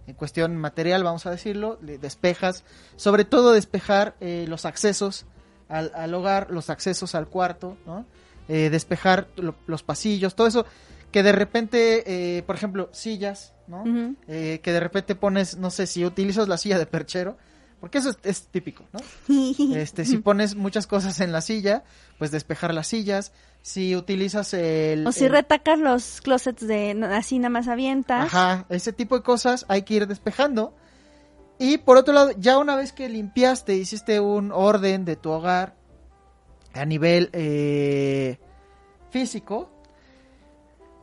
en cuestión material, vamos a decirlo, despejas, sobre todo despejar eh, los accesos al, al hogar, los accesos al cuarto, ¿no? Eh, despejar lo- los pasillos, todo eso que de repente, eh, por ejemplo, sillas, ¿no? Eh, que de repente pones, no sé, si utilizas la silla de perchero, porque eso es, es típico, ¿no? Este, si pones muchas cosas en la silla, pues despejar las sillas. Si utilizas el... O si el- retacas los closets de así nada más avientas. Ajá, ese tipo de cosas hay que ir despejando. Y por otro lado, ya una vez que limpiaste, hiciste un orden de tu hogar a nivel eh, físico,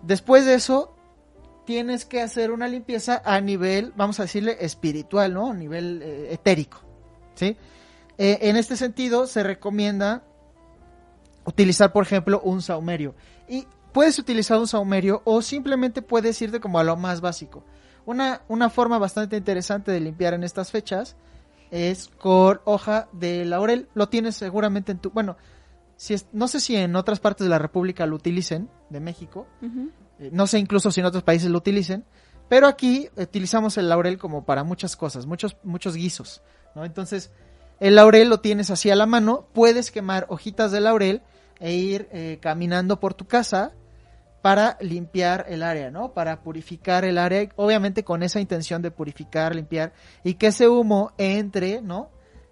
después de eso tienes que hacer una limpieza a nivel, vamos a decirle, espiritual, ¿no? A nivel eh, etérico, ¿sí? Eh, en este sentido, se recomienda utilizar, por ejemplo, un saumerio. Y puedes utilizar un saumerio o simplemente puedes irte como a lo más básico. Una, una forma bastante interesante de limpiar en estas fechas es con hoja de laurel. Lo tienes seguramente en tu... Bueno, si es, no sé si en otras partes de la República lo utilicen, de México. Eh, no sé incluso si en otros países lo utilicen. Pero aquí utilizamos el laurel como para muchas cosas, muchos, muchos guisos. ¿no? Entonces, el laurel lo tienes así a la mano. Puedes quemar hojitas de laurel e ir eh, caminando por tu casa para limpiar el área, ¿no? Para purificar el área, obviamente con esa intención de purificar, limpiar y que ese humo entre, ¿no?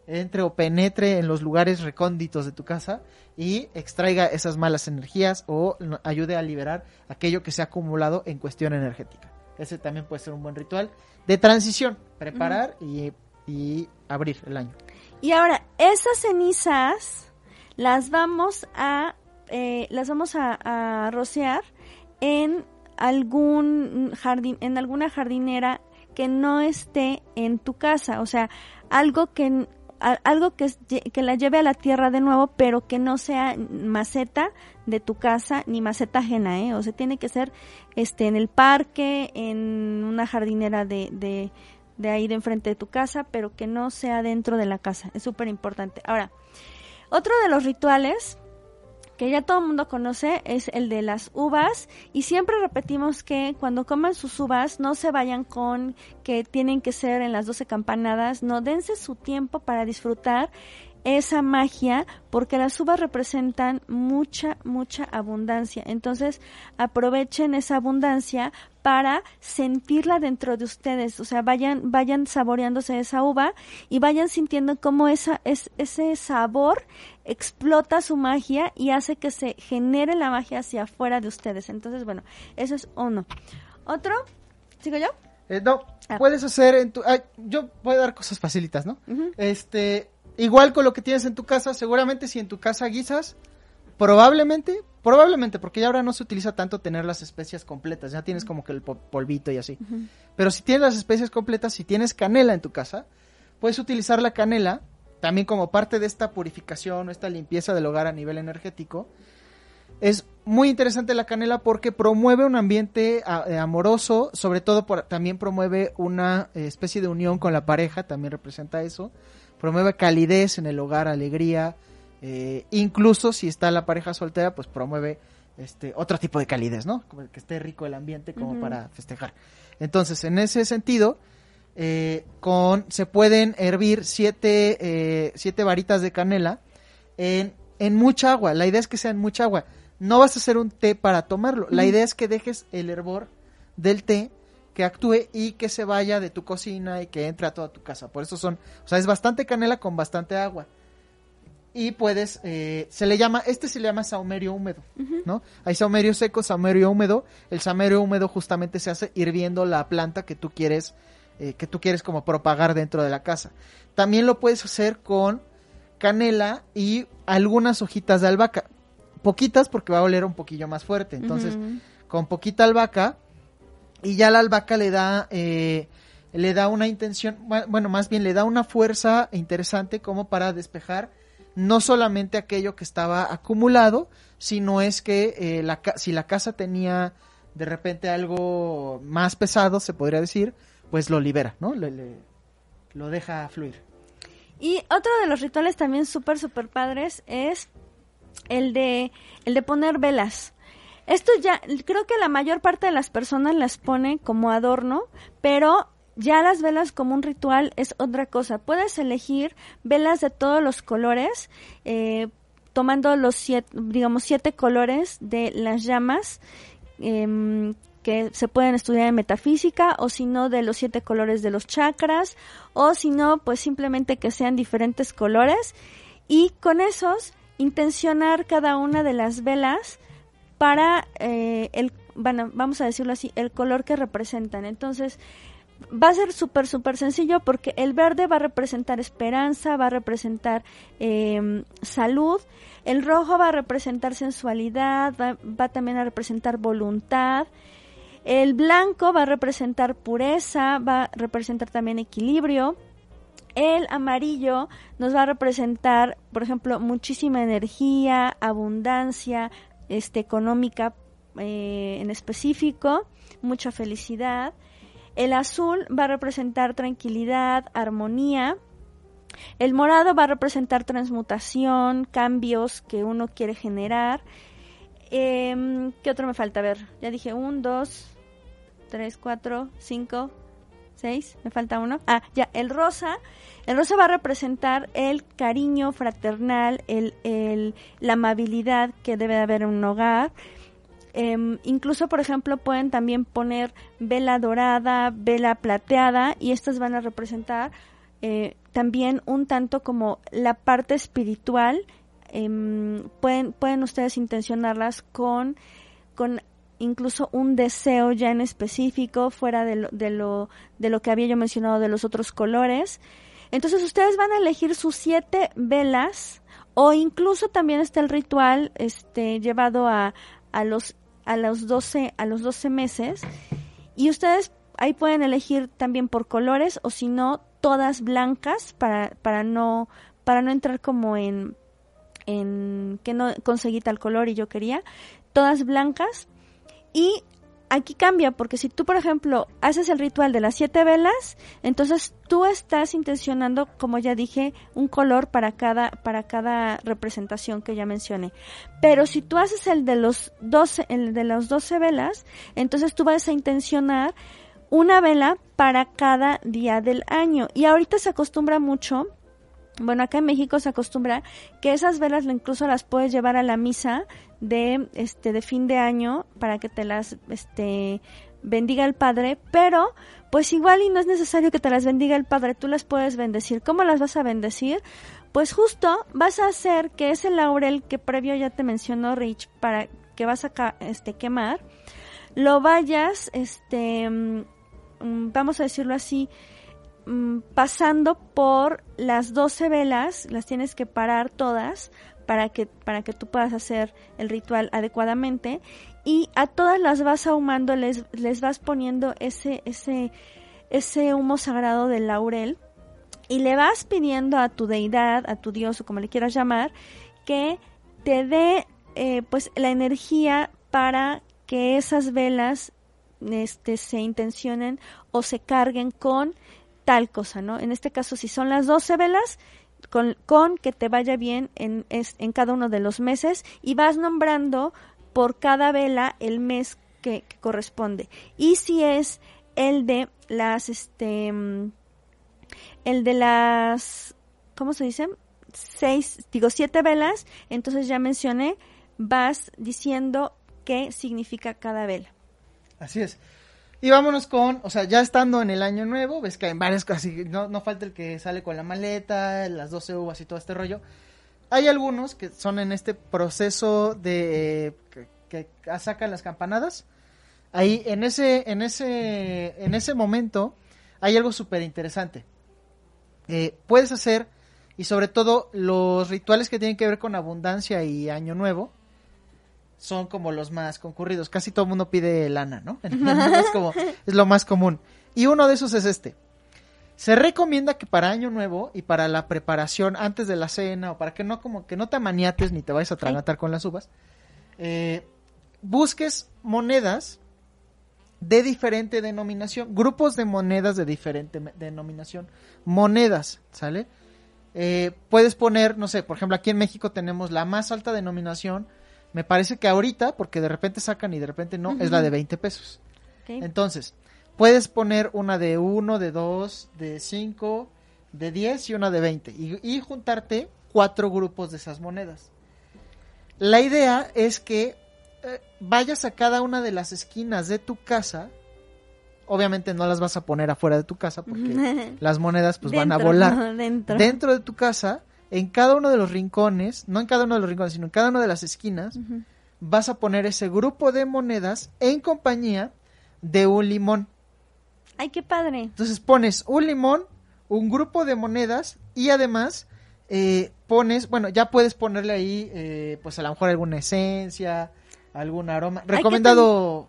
Entre o penetre en los lugares recónditos de tu casa y extraiga esas malas energías o ayude a liberar aquello que se ha acumulado en cuestión energética. Ese también puede ser un buen ritual de transición, preparar y, y abrir el año. Y ahora, esas cenizas las vamos a, eh, las vamos a, a rociar en algún jardín, en alguna jardinera que no esté en tu casa, o sea, algo que algo que, que la lleve a la tierra de nuevo, pero que no sea maceta de tu casa ni maceta ajena, ¿eh? O sea, tiene que ser este en el parque, en una jardinera de, de, de ahí de enfrente de tu casa, pero que no sea dentro de la casa. Es súper importante. Ahora, otro de los rituales que ya todo el mundo conoce es el de las uvas. Y siempre repetimos que cuando coman sus uvas no se vayan con que tienen que ser en las 12 campanadas, no dense su tiempo para disfrutar esa magia porque las uvas representan mucha mucha abundancia. Entonces aprovechen esa abundancia para sentirla dentro de ustedes. O sea vayan vayan saboreándose esa uva y vayan sintiendo cómo esa es ese sabor explota su magia y hace que se genere la magia hacia afuera de ustedes. Entonces bueno eso es uno. Otro sigo yo Eh, no, Ah. puedes hacer en tu... ay, yo voy a dar cosas facilitas, ¿no? Este, igual con lo que tienes en tu casa, seguramente si en tu casa guisas, probablemente, probablemente, porque ya ahora no se utiliza tanto tener las especias completas, ya tienes como que el po- polvito y así. Pero si tienes las especias completas, si tienes canela en tu casa, puedes utilizar la canela también como parte de esta purificación esta limpieza del hogar a nivel energético. Es muy interesante la canela porque promueve un ambiente eh, amoroso, sobre todo por- también promueve una eh, especie de unión con la pareja, también representa eso. Promueve calidez en el hogar, alegría. eh, incluso si está la pareja soltera, pues promueve este otro tipo de calidez, ¿no? Como que esté rico el ambiente como para festejar. Entonces, en ese sentido, eh, con se pueden hervir siete, eh, siete varitas de canela en, en mucha agua. La idea es que sea en mucha agua. No vas a hacer un té para tomarlo. La idea es que dejes el hervor del té que actúe y que se vaya de tu cocina y que entre a toda tu casa. Por eso son, o sea, es bastante canela con bastante agua. Y puedes, eh, se le llama, este se le llama saumerio húmedo, ¿no? Hay saumerio seco, saumerio húmedo. El saumerio húmedo justamente se hace hirviendo la planta que tú quieres, eh, que tú quieres como propagar dentro de la casa. También lo puedes hacer con canela y algunas hojitas de albahaca. Poquitas porque va a oler un poquillo más fuerte. Entonces, con poquita albahaca y ya la albahaca le da eh, le da una intención bu- bueno más bien le da una fuerza interesante como para despejar no solamente aquello que estaba acumulado sino es que eh, la, si la casa tenía de repente algo más pesado se podría decir pues lo libera no Le- lo deja fluir Y otro de los rituales también súper, súper padres es el de, el de poner velas. Esto ya, creo que la mayor parte de las personas las pone como adorno, pero ya las velas como un ritual es otra cosa. Puedes elegir velas de todos los colores, eh, tomando los siete, digamos, siete colores de las llamas, em, que se pueden estudiar en metafísica, o si no, de los siete colores de los chakras, o si no, pues simplemente que sean diferentes colores, y con esos intencionar cada una de las velas para eh, el, bueno, vamos a decirlo así, el color que representan. Entonces, va a ser súper, súper sencillo porque el verde va a representar esperanza, va a representar eh, salud, el rojo va a representar sensualidad, va, va también a representar voluntad, el blanco va a representar pureza, va a representar también equilibrio, el amarillo nos va a representar, por ejemplo, muchísima energía, abundancia, este, económica eh, en específico, mucha felicidad. El azul va a representar tranquilidad, armonía. El morado va a representar transmutación, cambios que uno quiere generar. Em, ¿Qué otro me falta? A ver, ya dije un, dos, tres, cuatro, cinco, seis. Me falta uno. Ah, ya, el rosa. El rosa va a representar el cariño fraternal, el, el, la amabilidad que debe de haber en un hogar. Em, incluso, por ejemplo, pueden también poner vela dorada, vela plateada y estas van a representar eh, también un tanto como la parte espiritual. Em, pueden, pueden ustedes intencionarlas con, con incluso un deseo ya en específico fuera de lo, de lo, de lo que había yo mencionado de los otros colores. Entonces ustedes van a elegir sus siete velas o incluso también está el ritual este llevado a, a los a los 12 a los 12 meses y ustedes ahí pueden elegir también por colores o si no todas blancas para para no para no entrar como en en que no conseguí tal color y yo quería todas blancas y aquí cambia porque si tú por ejemplo haces el ritual de las siete velas entonces tú estás intencionando como ya dije un color para cada para cada representación que ya mencioné pero si tú haces el de los 12 el de las 12 velas entonces tú vas a intencionar una vela para cada día del año. Y ahorita se acostumbra mucho bueno, acá en México se acostumbra que esas velas incluso las puedes llevar a la misa de este de fin de año para que te las este bendiga el Padre, pero pues igual y no es necesario que te las bendiga el Padre, tú las puedes bendecir. ¿Cómo las vas a bendecir? Pues justo vas a hacer que ese laurel que previo ya te mencionó Rich para que vas a este quemar, lo vayas este mm, vamos a decirlo así, mm, pasando por las 12 velas, las tienes que parar todas para que, para que tú puedas hacer el ritual adecuadamente. Y a todas las vas ahumando, les, les vas poniendo ese, ese, ese humo sagrado del laurel y le vas pidiendo a tu deidad, a tu dios o como le quieras llamar, que te dé eh, pues la energía para que esas velas este, se intencionen o se carguen con tal cosa, ¿no? En este caso, si son las 12 velas, con, que te vaya bien en, en cada uno de los meses y vas nombrando por cada vela el mes que, corresponde. Y si es el de las, este, mm, el de las, ¿cómo se dice? Seis, digo, siete velas, entonces ya mencioné, vas diciendo qué significa cada vela. Así es. Y vámonos con, o sea, ya estando en el año nuevo, ves que hay varias cosas, no, no falta el que sale con la maleta, las 12 uvas y todo este rollo. Hay algunos que son en este proceso de que, sacan las campanadas. Ahí, en ese, en ese, en ese momento, hay algo súper interesante. Eh, puedes hacer, y sobre todo los rituales que tienen que ver con abundancia y año nuevo, son como los más concurridos. Casi todo el mundo pide lana, ¿no? es, como, es lo más común. Y uno de esos es este. Se recomienda que para Año Nuevo y para la preparación antes de la cena o para que no como que no te amaniates ni te vayas a tragatar con las uvas, eh, busques monedas de diferente denominación, grupos de monedas de diferente denominación, monedas, ¿sale? Eh, puedes poner, no sé, por ejemplo, aquí en México tenemos la más alta denominación, me parece que ahorita, porque de repente sacan y de repente no, es la de 20 pesos. Entonces, puedes poner una de 1, de 2, de 5, de 10 y una de 20 y, juntarte cuatro grupos de esas monedas. La idea es que eh, vayas a cada una de las esquinas de tu casa. Obviamente no las vas a poner afuera de tu casa porque las monedas pues van a volar. Dentro. dentro de tu casa en cada uno de los rincones, no en cada uno de los rincones, sino en cada una de las esquinas, vas a poner ese grupo de monedas en compañía de un limón. ¡Ay, qué padre! Entonces pones un limón, un grupo de monedas y además eh, pones, bueno, ya puedes ponerle ahí, eh, pues a lo mejor alguna esencia, algún aroma. Recomendado,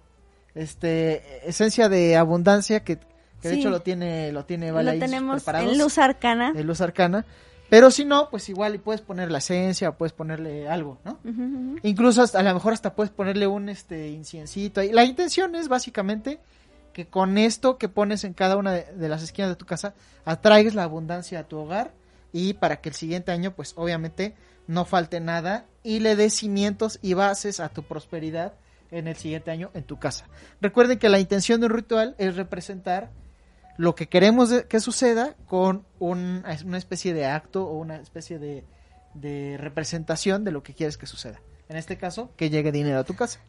este, esencia de abundancia que, de hecho lo tiene, lo tiene, vale, Lo tenemos en luz arcana. En luz arcana. Pero si no, pues igual y puedes poner la esencia, puedes ponerle algo, ¿no? Incluso hasta, a lo mejor hasta puedes ponerle un este inciencito. Y la intención es básicamente que con esto que pones en cada una de, las esquinas de tu casa atraigas la abundancia a tu hogar y para que el siguiente año pues obviamente no falte nada y le des cimientos y bases a tu prosperidad en el siguiente año en tu casa. Recuerden que la intención de un ritual es representar lo que queremos que suceda con una especie de acto o una especie de, representación de lo que quieres que suceda. En este caso, que llegue dinero a tu casa.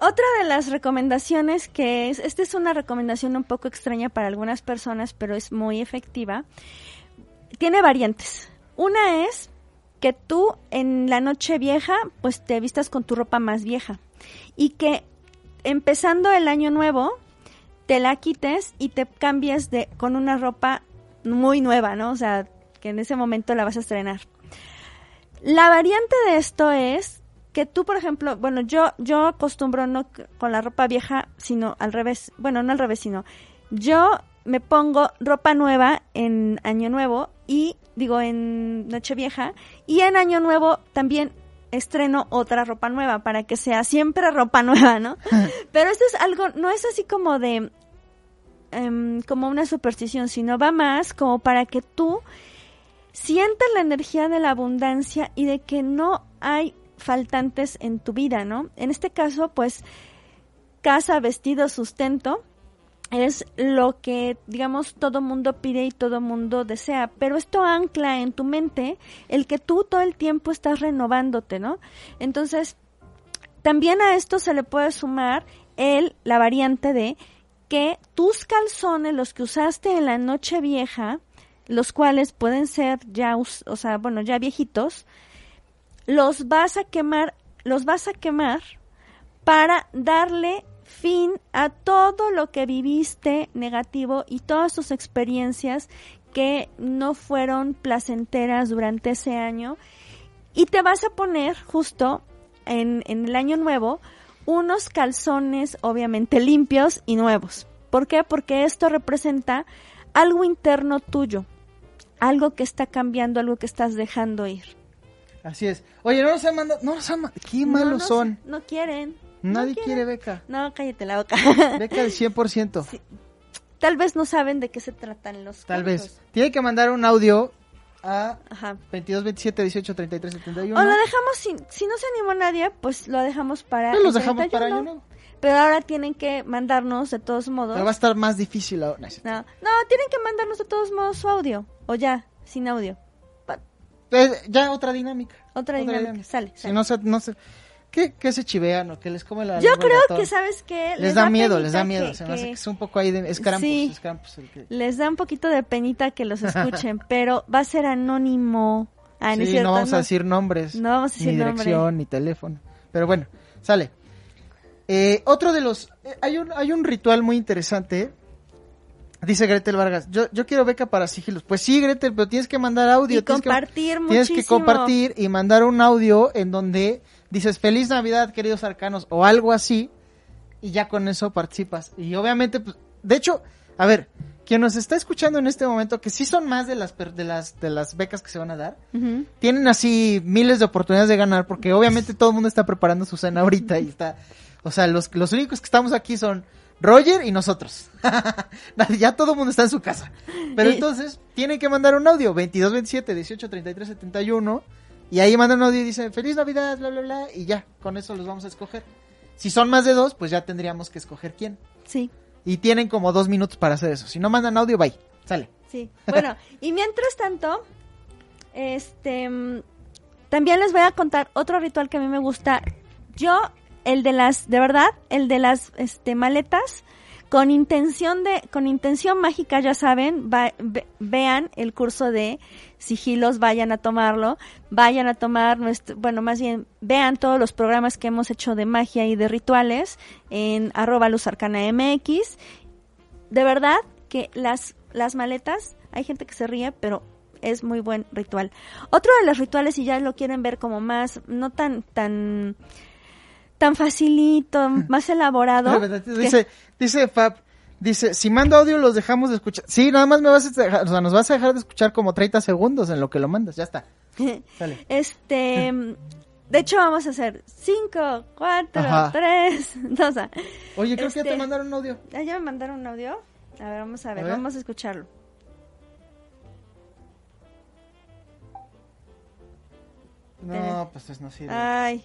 Otra de las recomendaciones que es, esta es una recomendación un poco extraña para algunas personas, pero es muy efectiva, tiene variantes. Una es que tú en la noche vieja, pues te vistas con tu ropa más vieja y que empezando el año nuevo, te la quites y te cambies de con una ropa muy nueva, ¿no? O sea, que en ese momento la vas a estrenar. La variante de esto es que tú, por ejemplo, bueno, yo yo acostumbro no con la ropa vieja, sino al revés, bueno, no al revés, sino yo me pongo ropa nueva en Año Nuevo y digo en Nochevieja y en Año Nuevo también estreno otra ropa nueva para que sea siempre ropa nueva, ¿no? Pero esto es algo, no es así como de, em, como una superstición, sino va más como para que tú sientas la energía de la abundancia y de que no hay faltantes en tu vida, ¿no? En este caso, pues, casa, vestido, sustento, es lo que, digamos, todo mundo pide y todo mundo desea, pero esto ancla en tu mente el que tú todo el tiempo estás renovándote, ¿no? Entonces, también a esto se le puede sumar el, la variante de que tus calzones, los que usaste en la noche vieja, los cuales pueden ser ya, o sea, bueno, ya viejitos, los vas a quemar, los vas a quemar para darle fin a todo lo que viviste negativo y todas tus experiencias que no fueron placenteras durante ese año. Y te vas a poner justo en, en el año nuevo unos calzones obviamente limpios y nuevos. ¿Por qué? Porque esto representa algo interno tuyo, algo que está cambiando, algo que estás dejando ir. Así es. Oye, no nos han mandado, no nos han mandado, qué malos no, son. No quieren. Nadie no quiere beca. No, cállate la boca. Beca del 100%. Sí. Tal vez no saben de qué se tratan los Tal cursos. vez. Tiene que mandar un audio a Ajá. 22 27 18 33 71. O lo dejamos sin, si no se animó nadie, pues lo dejamos para Pues los dejamos para 31. año nuevo. Pero ahora tienen que mandarnos de todos modos. Pero va a estar más difícil ahora. No, No, no, tienen que mandarnos de todos modos su audio. O ya, sin audio. Eh, ya otra dinámica. Otra dinámica. Sale, Si sale. no se, no se, ¿qué, qué se chivean o que les come la Yo creo ratón? que, ¿sabes qué? Les, da, miedo, les da miedo. que- se me hace que que es un poco ahí de... Es Krampus, Sí. el que... Les da un poquito de penita que los escuchen, pero va a ser anónimo. Ah, sí, no vamos a decir nombres. No vamos a decir ni nombre. dirección, ni teléfono. Pero bueno, sale. Eh, otro de los... eh, hay, un, hay un ritual muy interesante. Dice Gretel Vargas, yo, yo quiero beca para sigilos. Pues sí, Gretel, pero tienes que mandar audio. Y tienes que- compartir Tienes que muchísimo. compartir y mandar un audio en donde dices feliz Navidad, queridos arcanos, o algo así, y ya con eso participas. Y obviamente, pues, de hecho, a ver, quien nos está escuchando en este momento, que sí son más de las, de las, de las becas que se van a dar, tienen así miles de oportunidades de ganar, porque obviamente todo el mundo está preparando su cena ahorita y está, o sea, los, los únicos que estamos aquí son Roger y nosotros. Ya todo el mundo está en su casa. Pero entonces, tienen que mandar un audio, 22, 27, 18, 33, 71, y ahí mandan un audio y dicen, feliz Navidad, bla, bla, bla, y ya, con eso los vamos a escoger. Si son más de dos, pues ya tendríamos que escoger quién. Sí, Y tienen como dos minutos para hacer eso. Si no mandan audio, bye. Sale. sí. Bueno, y mientras tanto, este, mm, también les voy a contar otro ritual que a mí me gusta. Yo, el de las, de verdad, el de las, este, maletas, con intención de, con intención mágica, ya saben, va- ve- vean el curso de sigilos, vayan a tomarlo, vayan a tomar nuestro, bueno, más bien, vean todos los programas que hemos hecho de magia y de rituales en arroba luz arcana mx. De verdad que las, las maletas, hay gente que se ríe, pero es muy buen ritual. Otro de los rituales, si ya lo quieren ver como más, no tan, tan, tan facilito, más elaborado. Que- Dice, dice Fab, dice, si mando audio los dejamos de escuchar. Sí, nada más me vas a dejar, o sea, nos vas a dejar de escuchar como 30 segundos en lo que lo mandas, ya está. Sale. Este, de hecho vamos a hacer 5, 4, Ajá. 3, 2. Oye, creo que ya Este- te mandaron un audio. Ah, ¿Ya me mandaron un audio? A ver, vamos a ver, A ver. vamos a escucharlo. No, pues no sirve. Ay,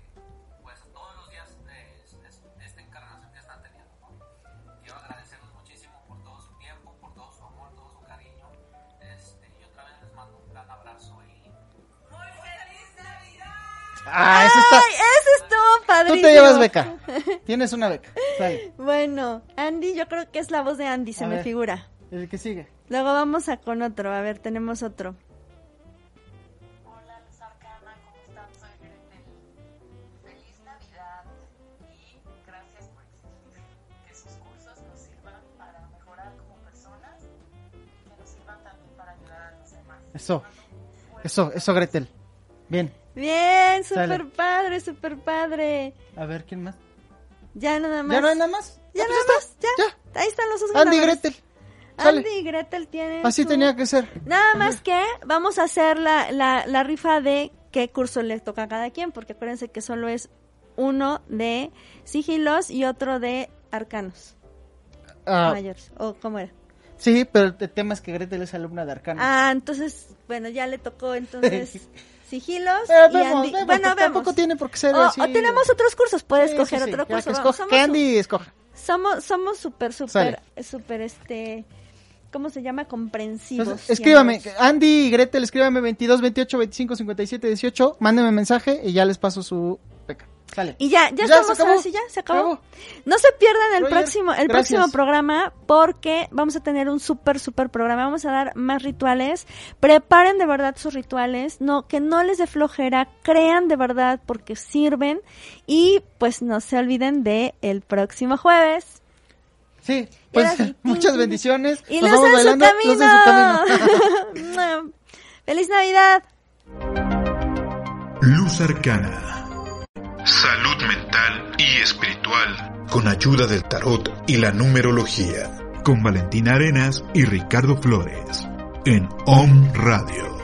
Ah, eso está. Ay, eso estuvo Tú padrísimo. te llevas beca. Tienes una beca. Sale. Bueno, Andy, yo creo que es la voz de Andy, se A me ver. figura. El que sigue. Luego vamos a con otro, a ver, tenemos otro. Hola, Luz Arcana, ¿cómo están? Soy Gretel. Feliz Navidad y gracias por existir. Que sus cursos nos sirvan para mejorar como personas y que nos sirvan también para ayudar a los demás. Eso. Eso, eso, Gretel. Bien. Bien, súper padre, súper padre. A ver, ¿quién más? Ya nada más. ¿Ya no hay nada más? Ya Ah, nada pues más, ya. Ahí están los dos Andy y ganadores. Gretel. Sale. Andy y Gretel tienen Así su- tenía que ser. Nada más que vamos a hacer la, la, la rifa de qué curso le toca a cada quien, porque acuérdense que solo es uno de sigilos y otro de arcanos Ah, mayores. ¿O cómo era? sí, pero el tema es que Gretel es alumna de Arcana. Ah, entonces, bueno, ya le tocó entonces sigilos Pero y vemos, bueno, vemos. tampoco tiene por qué ser o, así. o tenemos otros cursos, puedes Sí, escoger sí, sí, otro curso. que escoja- que Andy escoja. somos, somos súper, súper, súper, este, ¿cómo se llama? Comprensivos. Entonces, escríbame, Andy y Gretel, escríbame 22 28 25 57 18, mándenme mensaje y ya les paso su Y ya, ya, Ya, estamos, se acabó. ahora sí, ya, se acabó. No se pierdan el Roger, próximo, el gracias. próximo programa porque vamos a tener un súper, súper programa. Vamos a dar más rituales. Preparen de verdad sus rituales. No, que no les dé flojera. Crean de verdad porque sirven. Y pues no se olviden de el próximo jueves. Sí, Y pues sí, muchas bendiciones. Y Nos vamos en su bailando, su camino. ¡Feliz Navidad! Luz Arcana. Salud mental y espiritual con ayuda del tarot y la numerología. Con Valentina Arenas y Ricardo Flores. En OM Radio.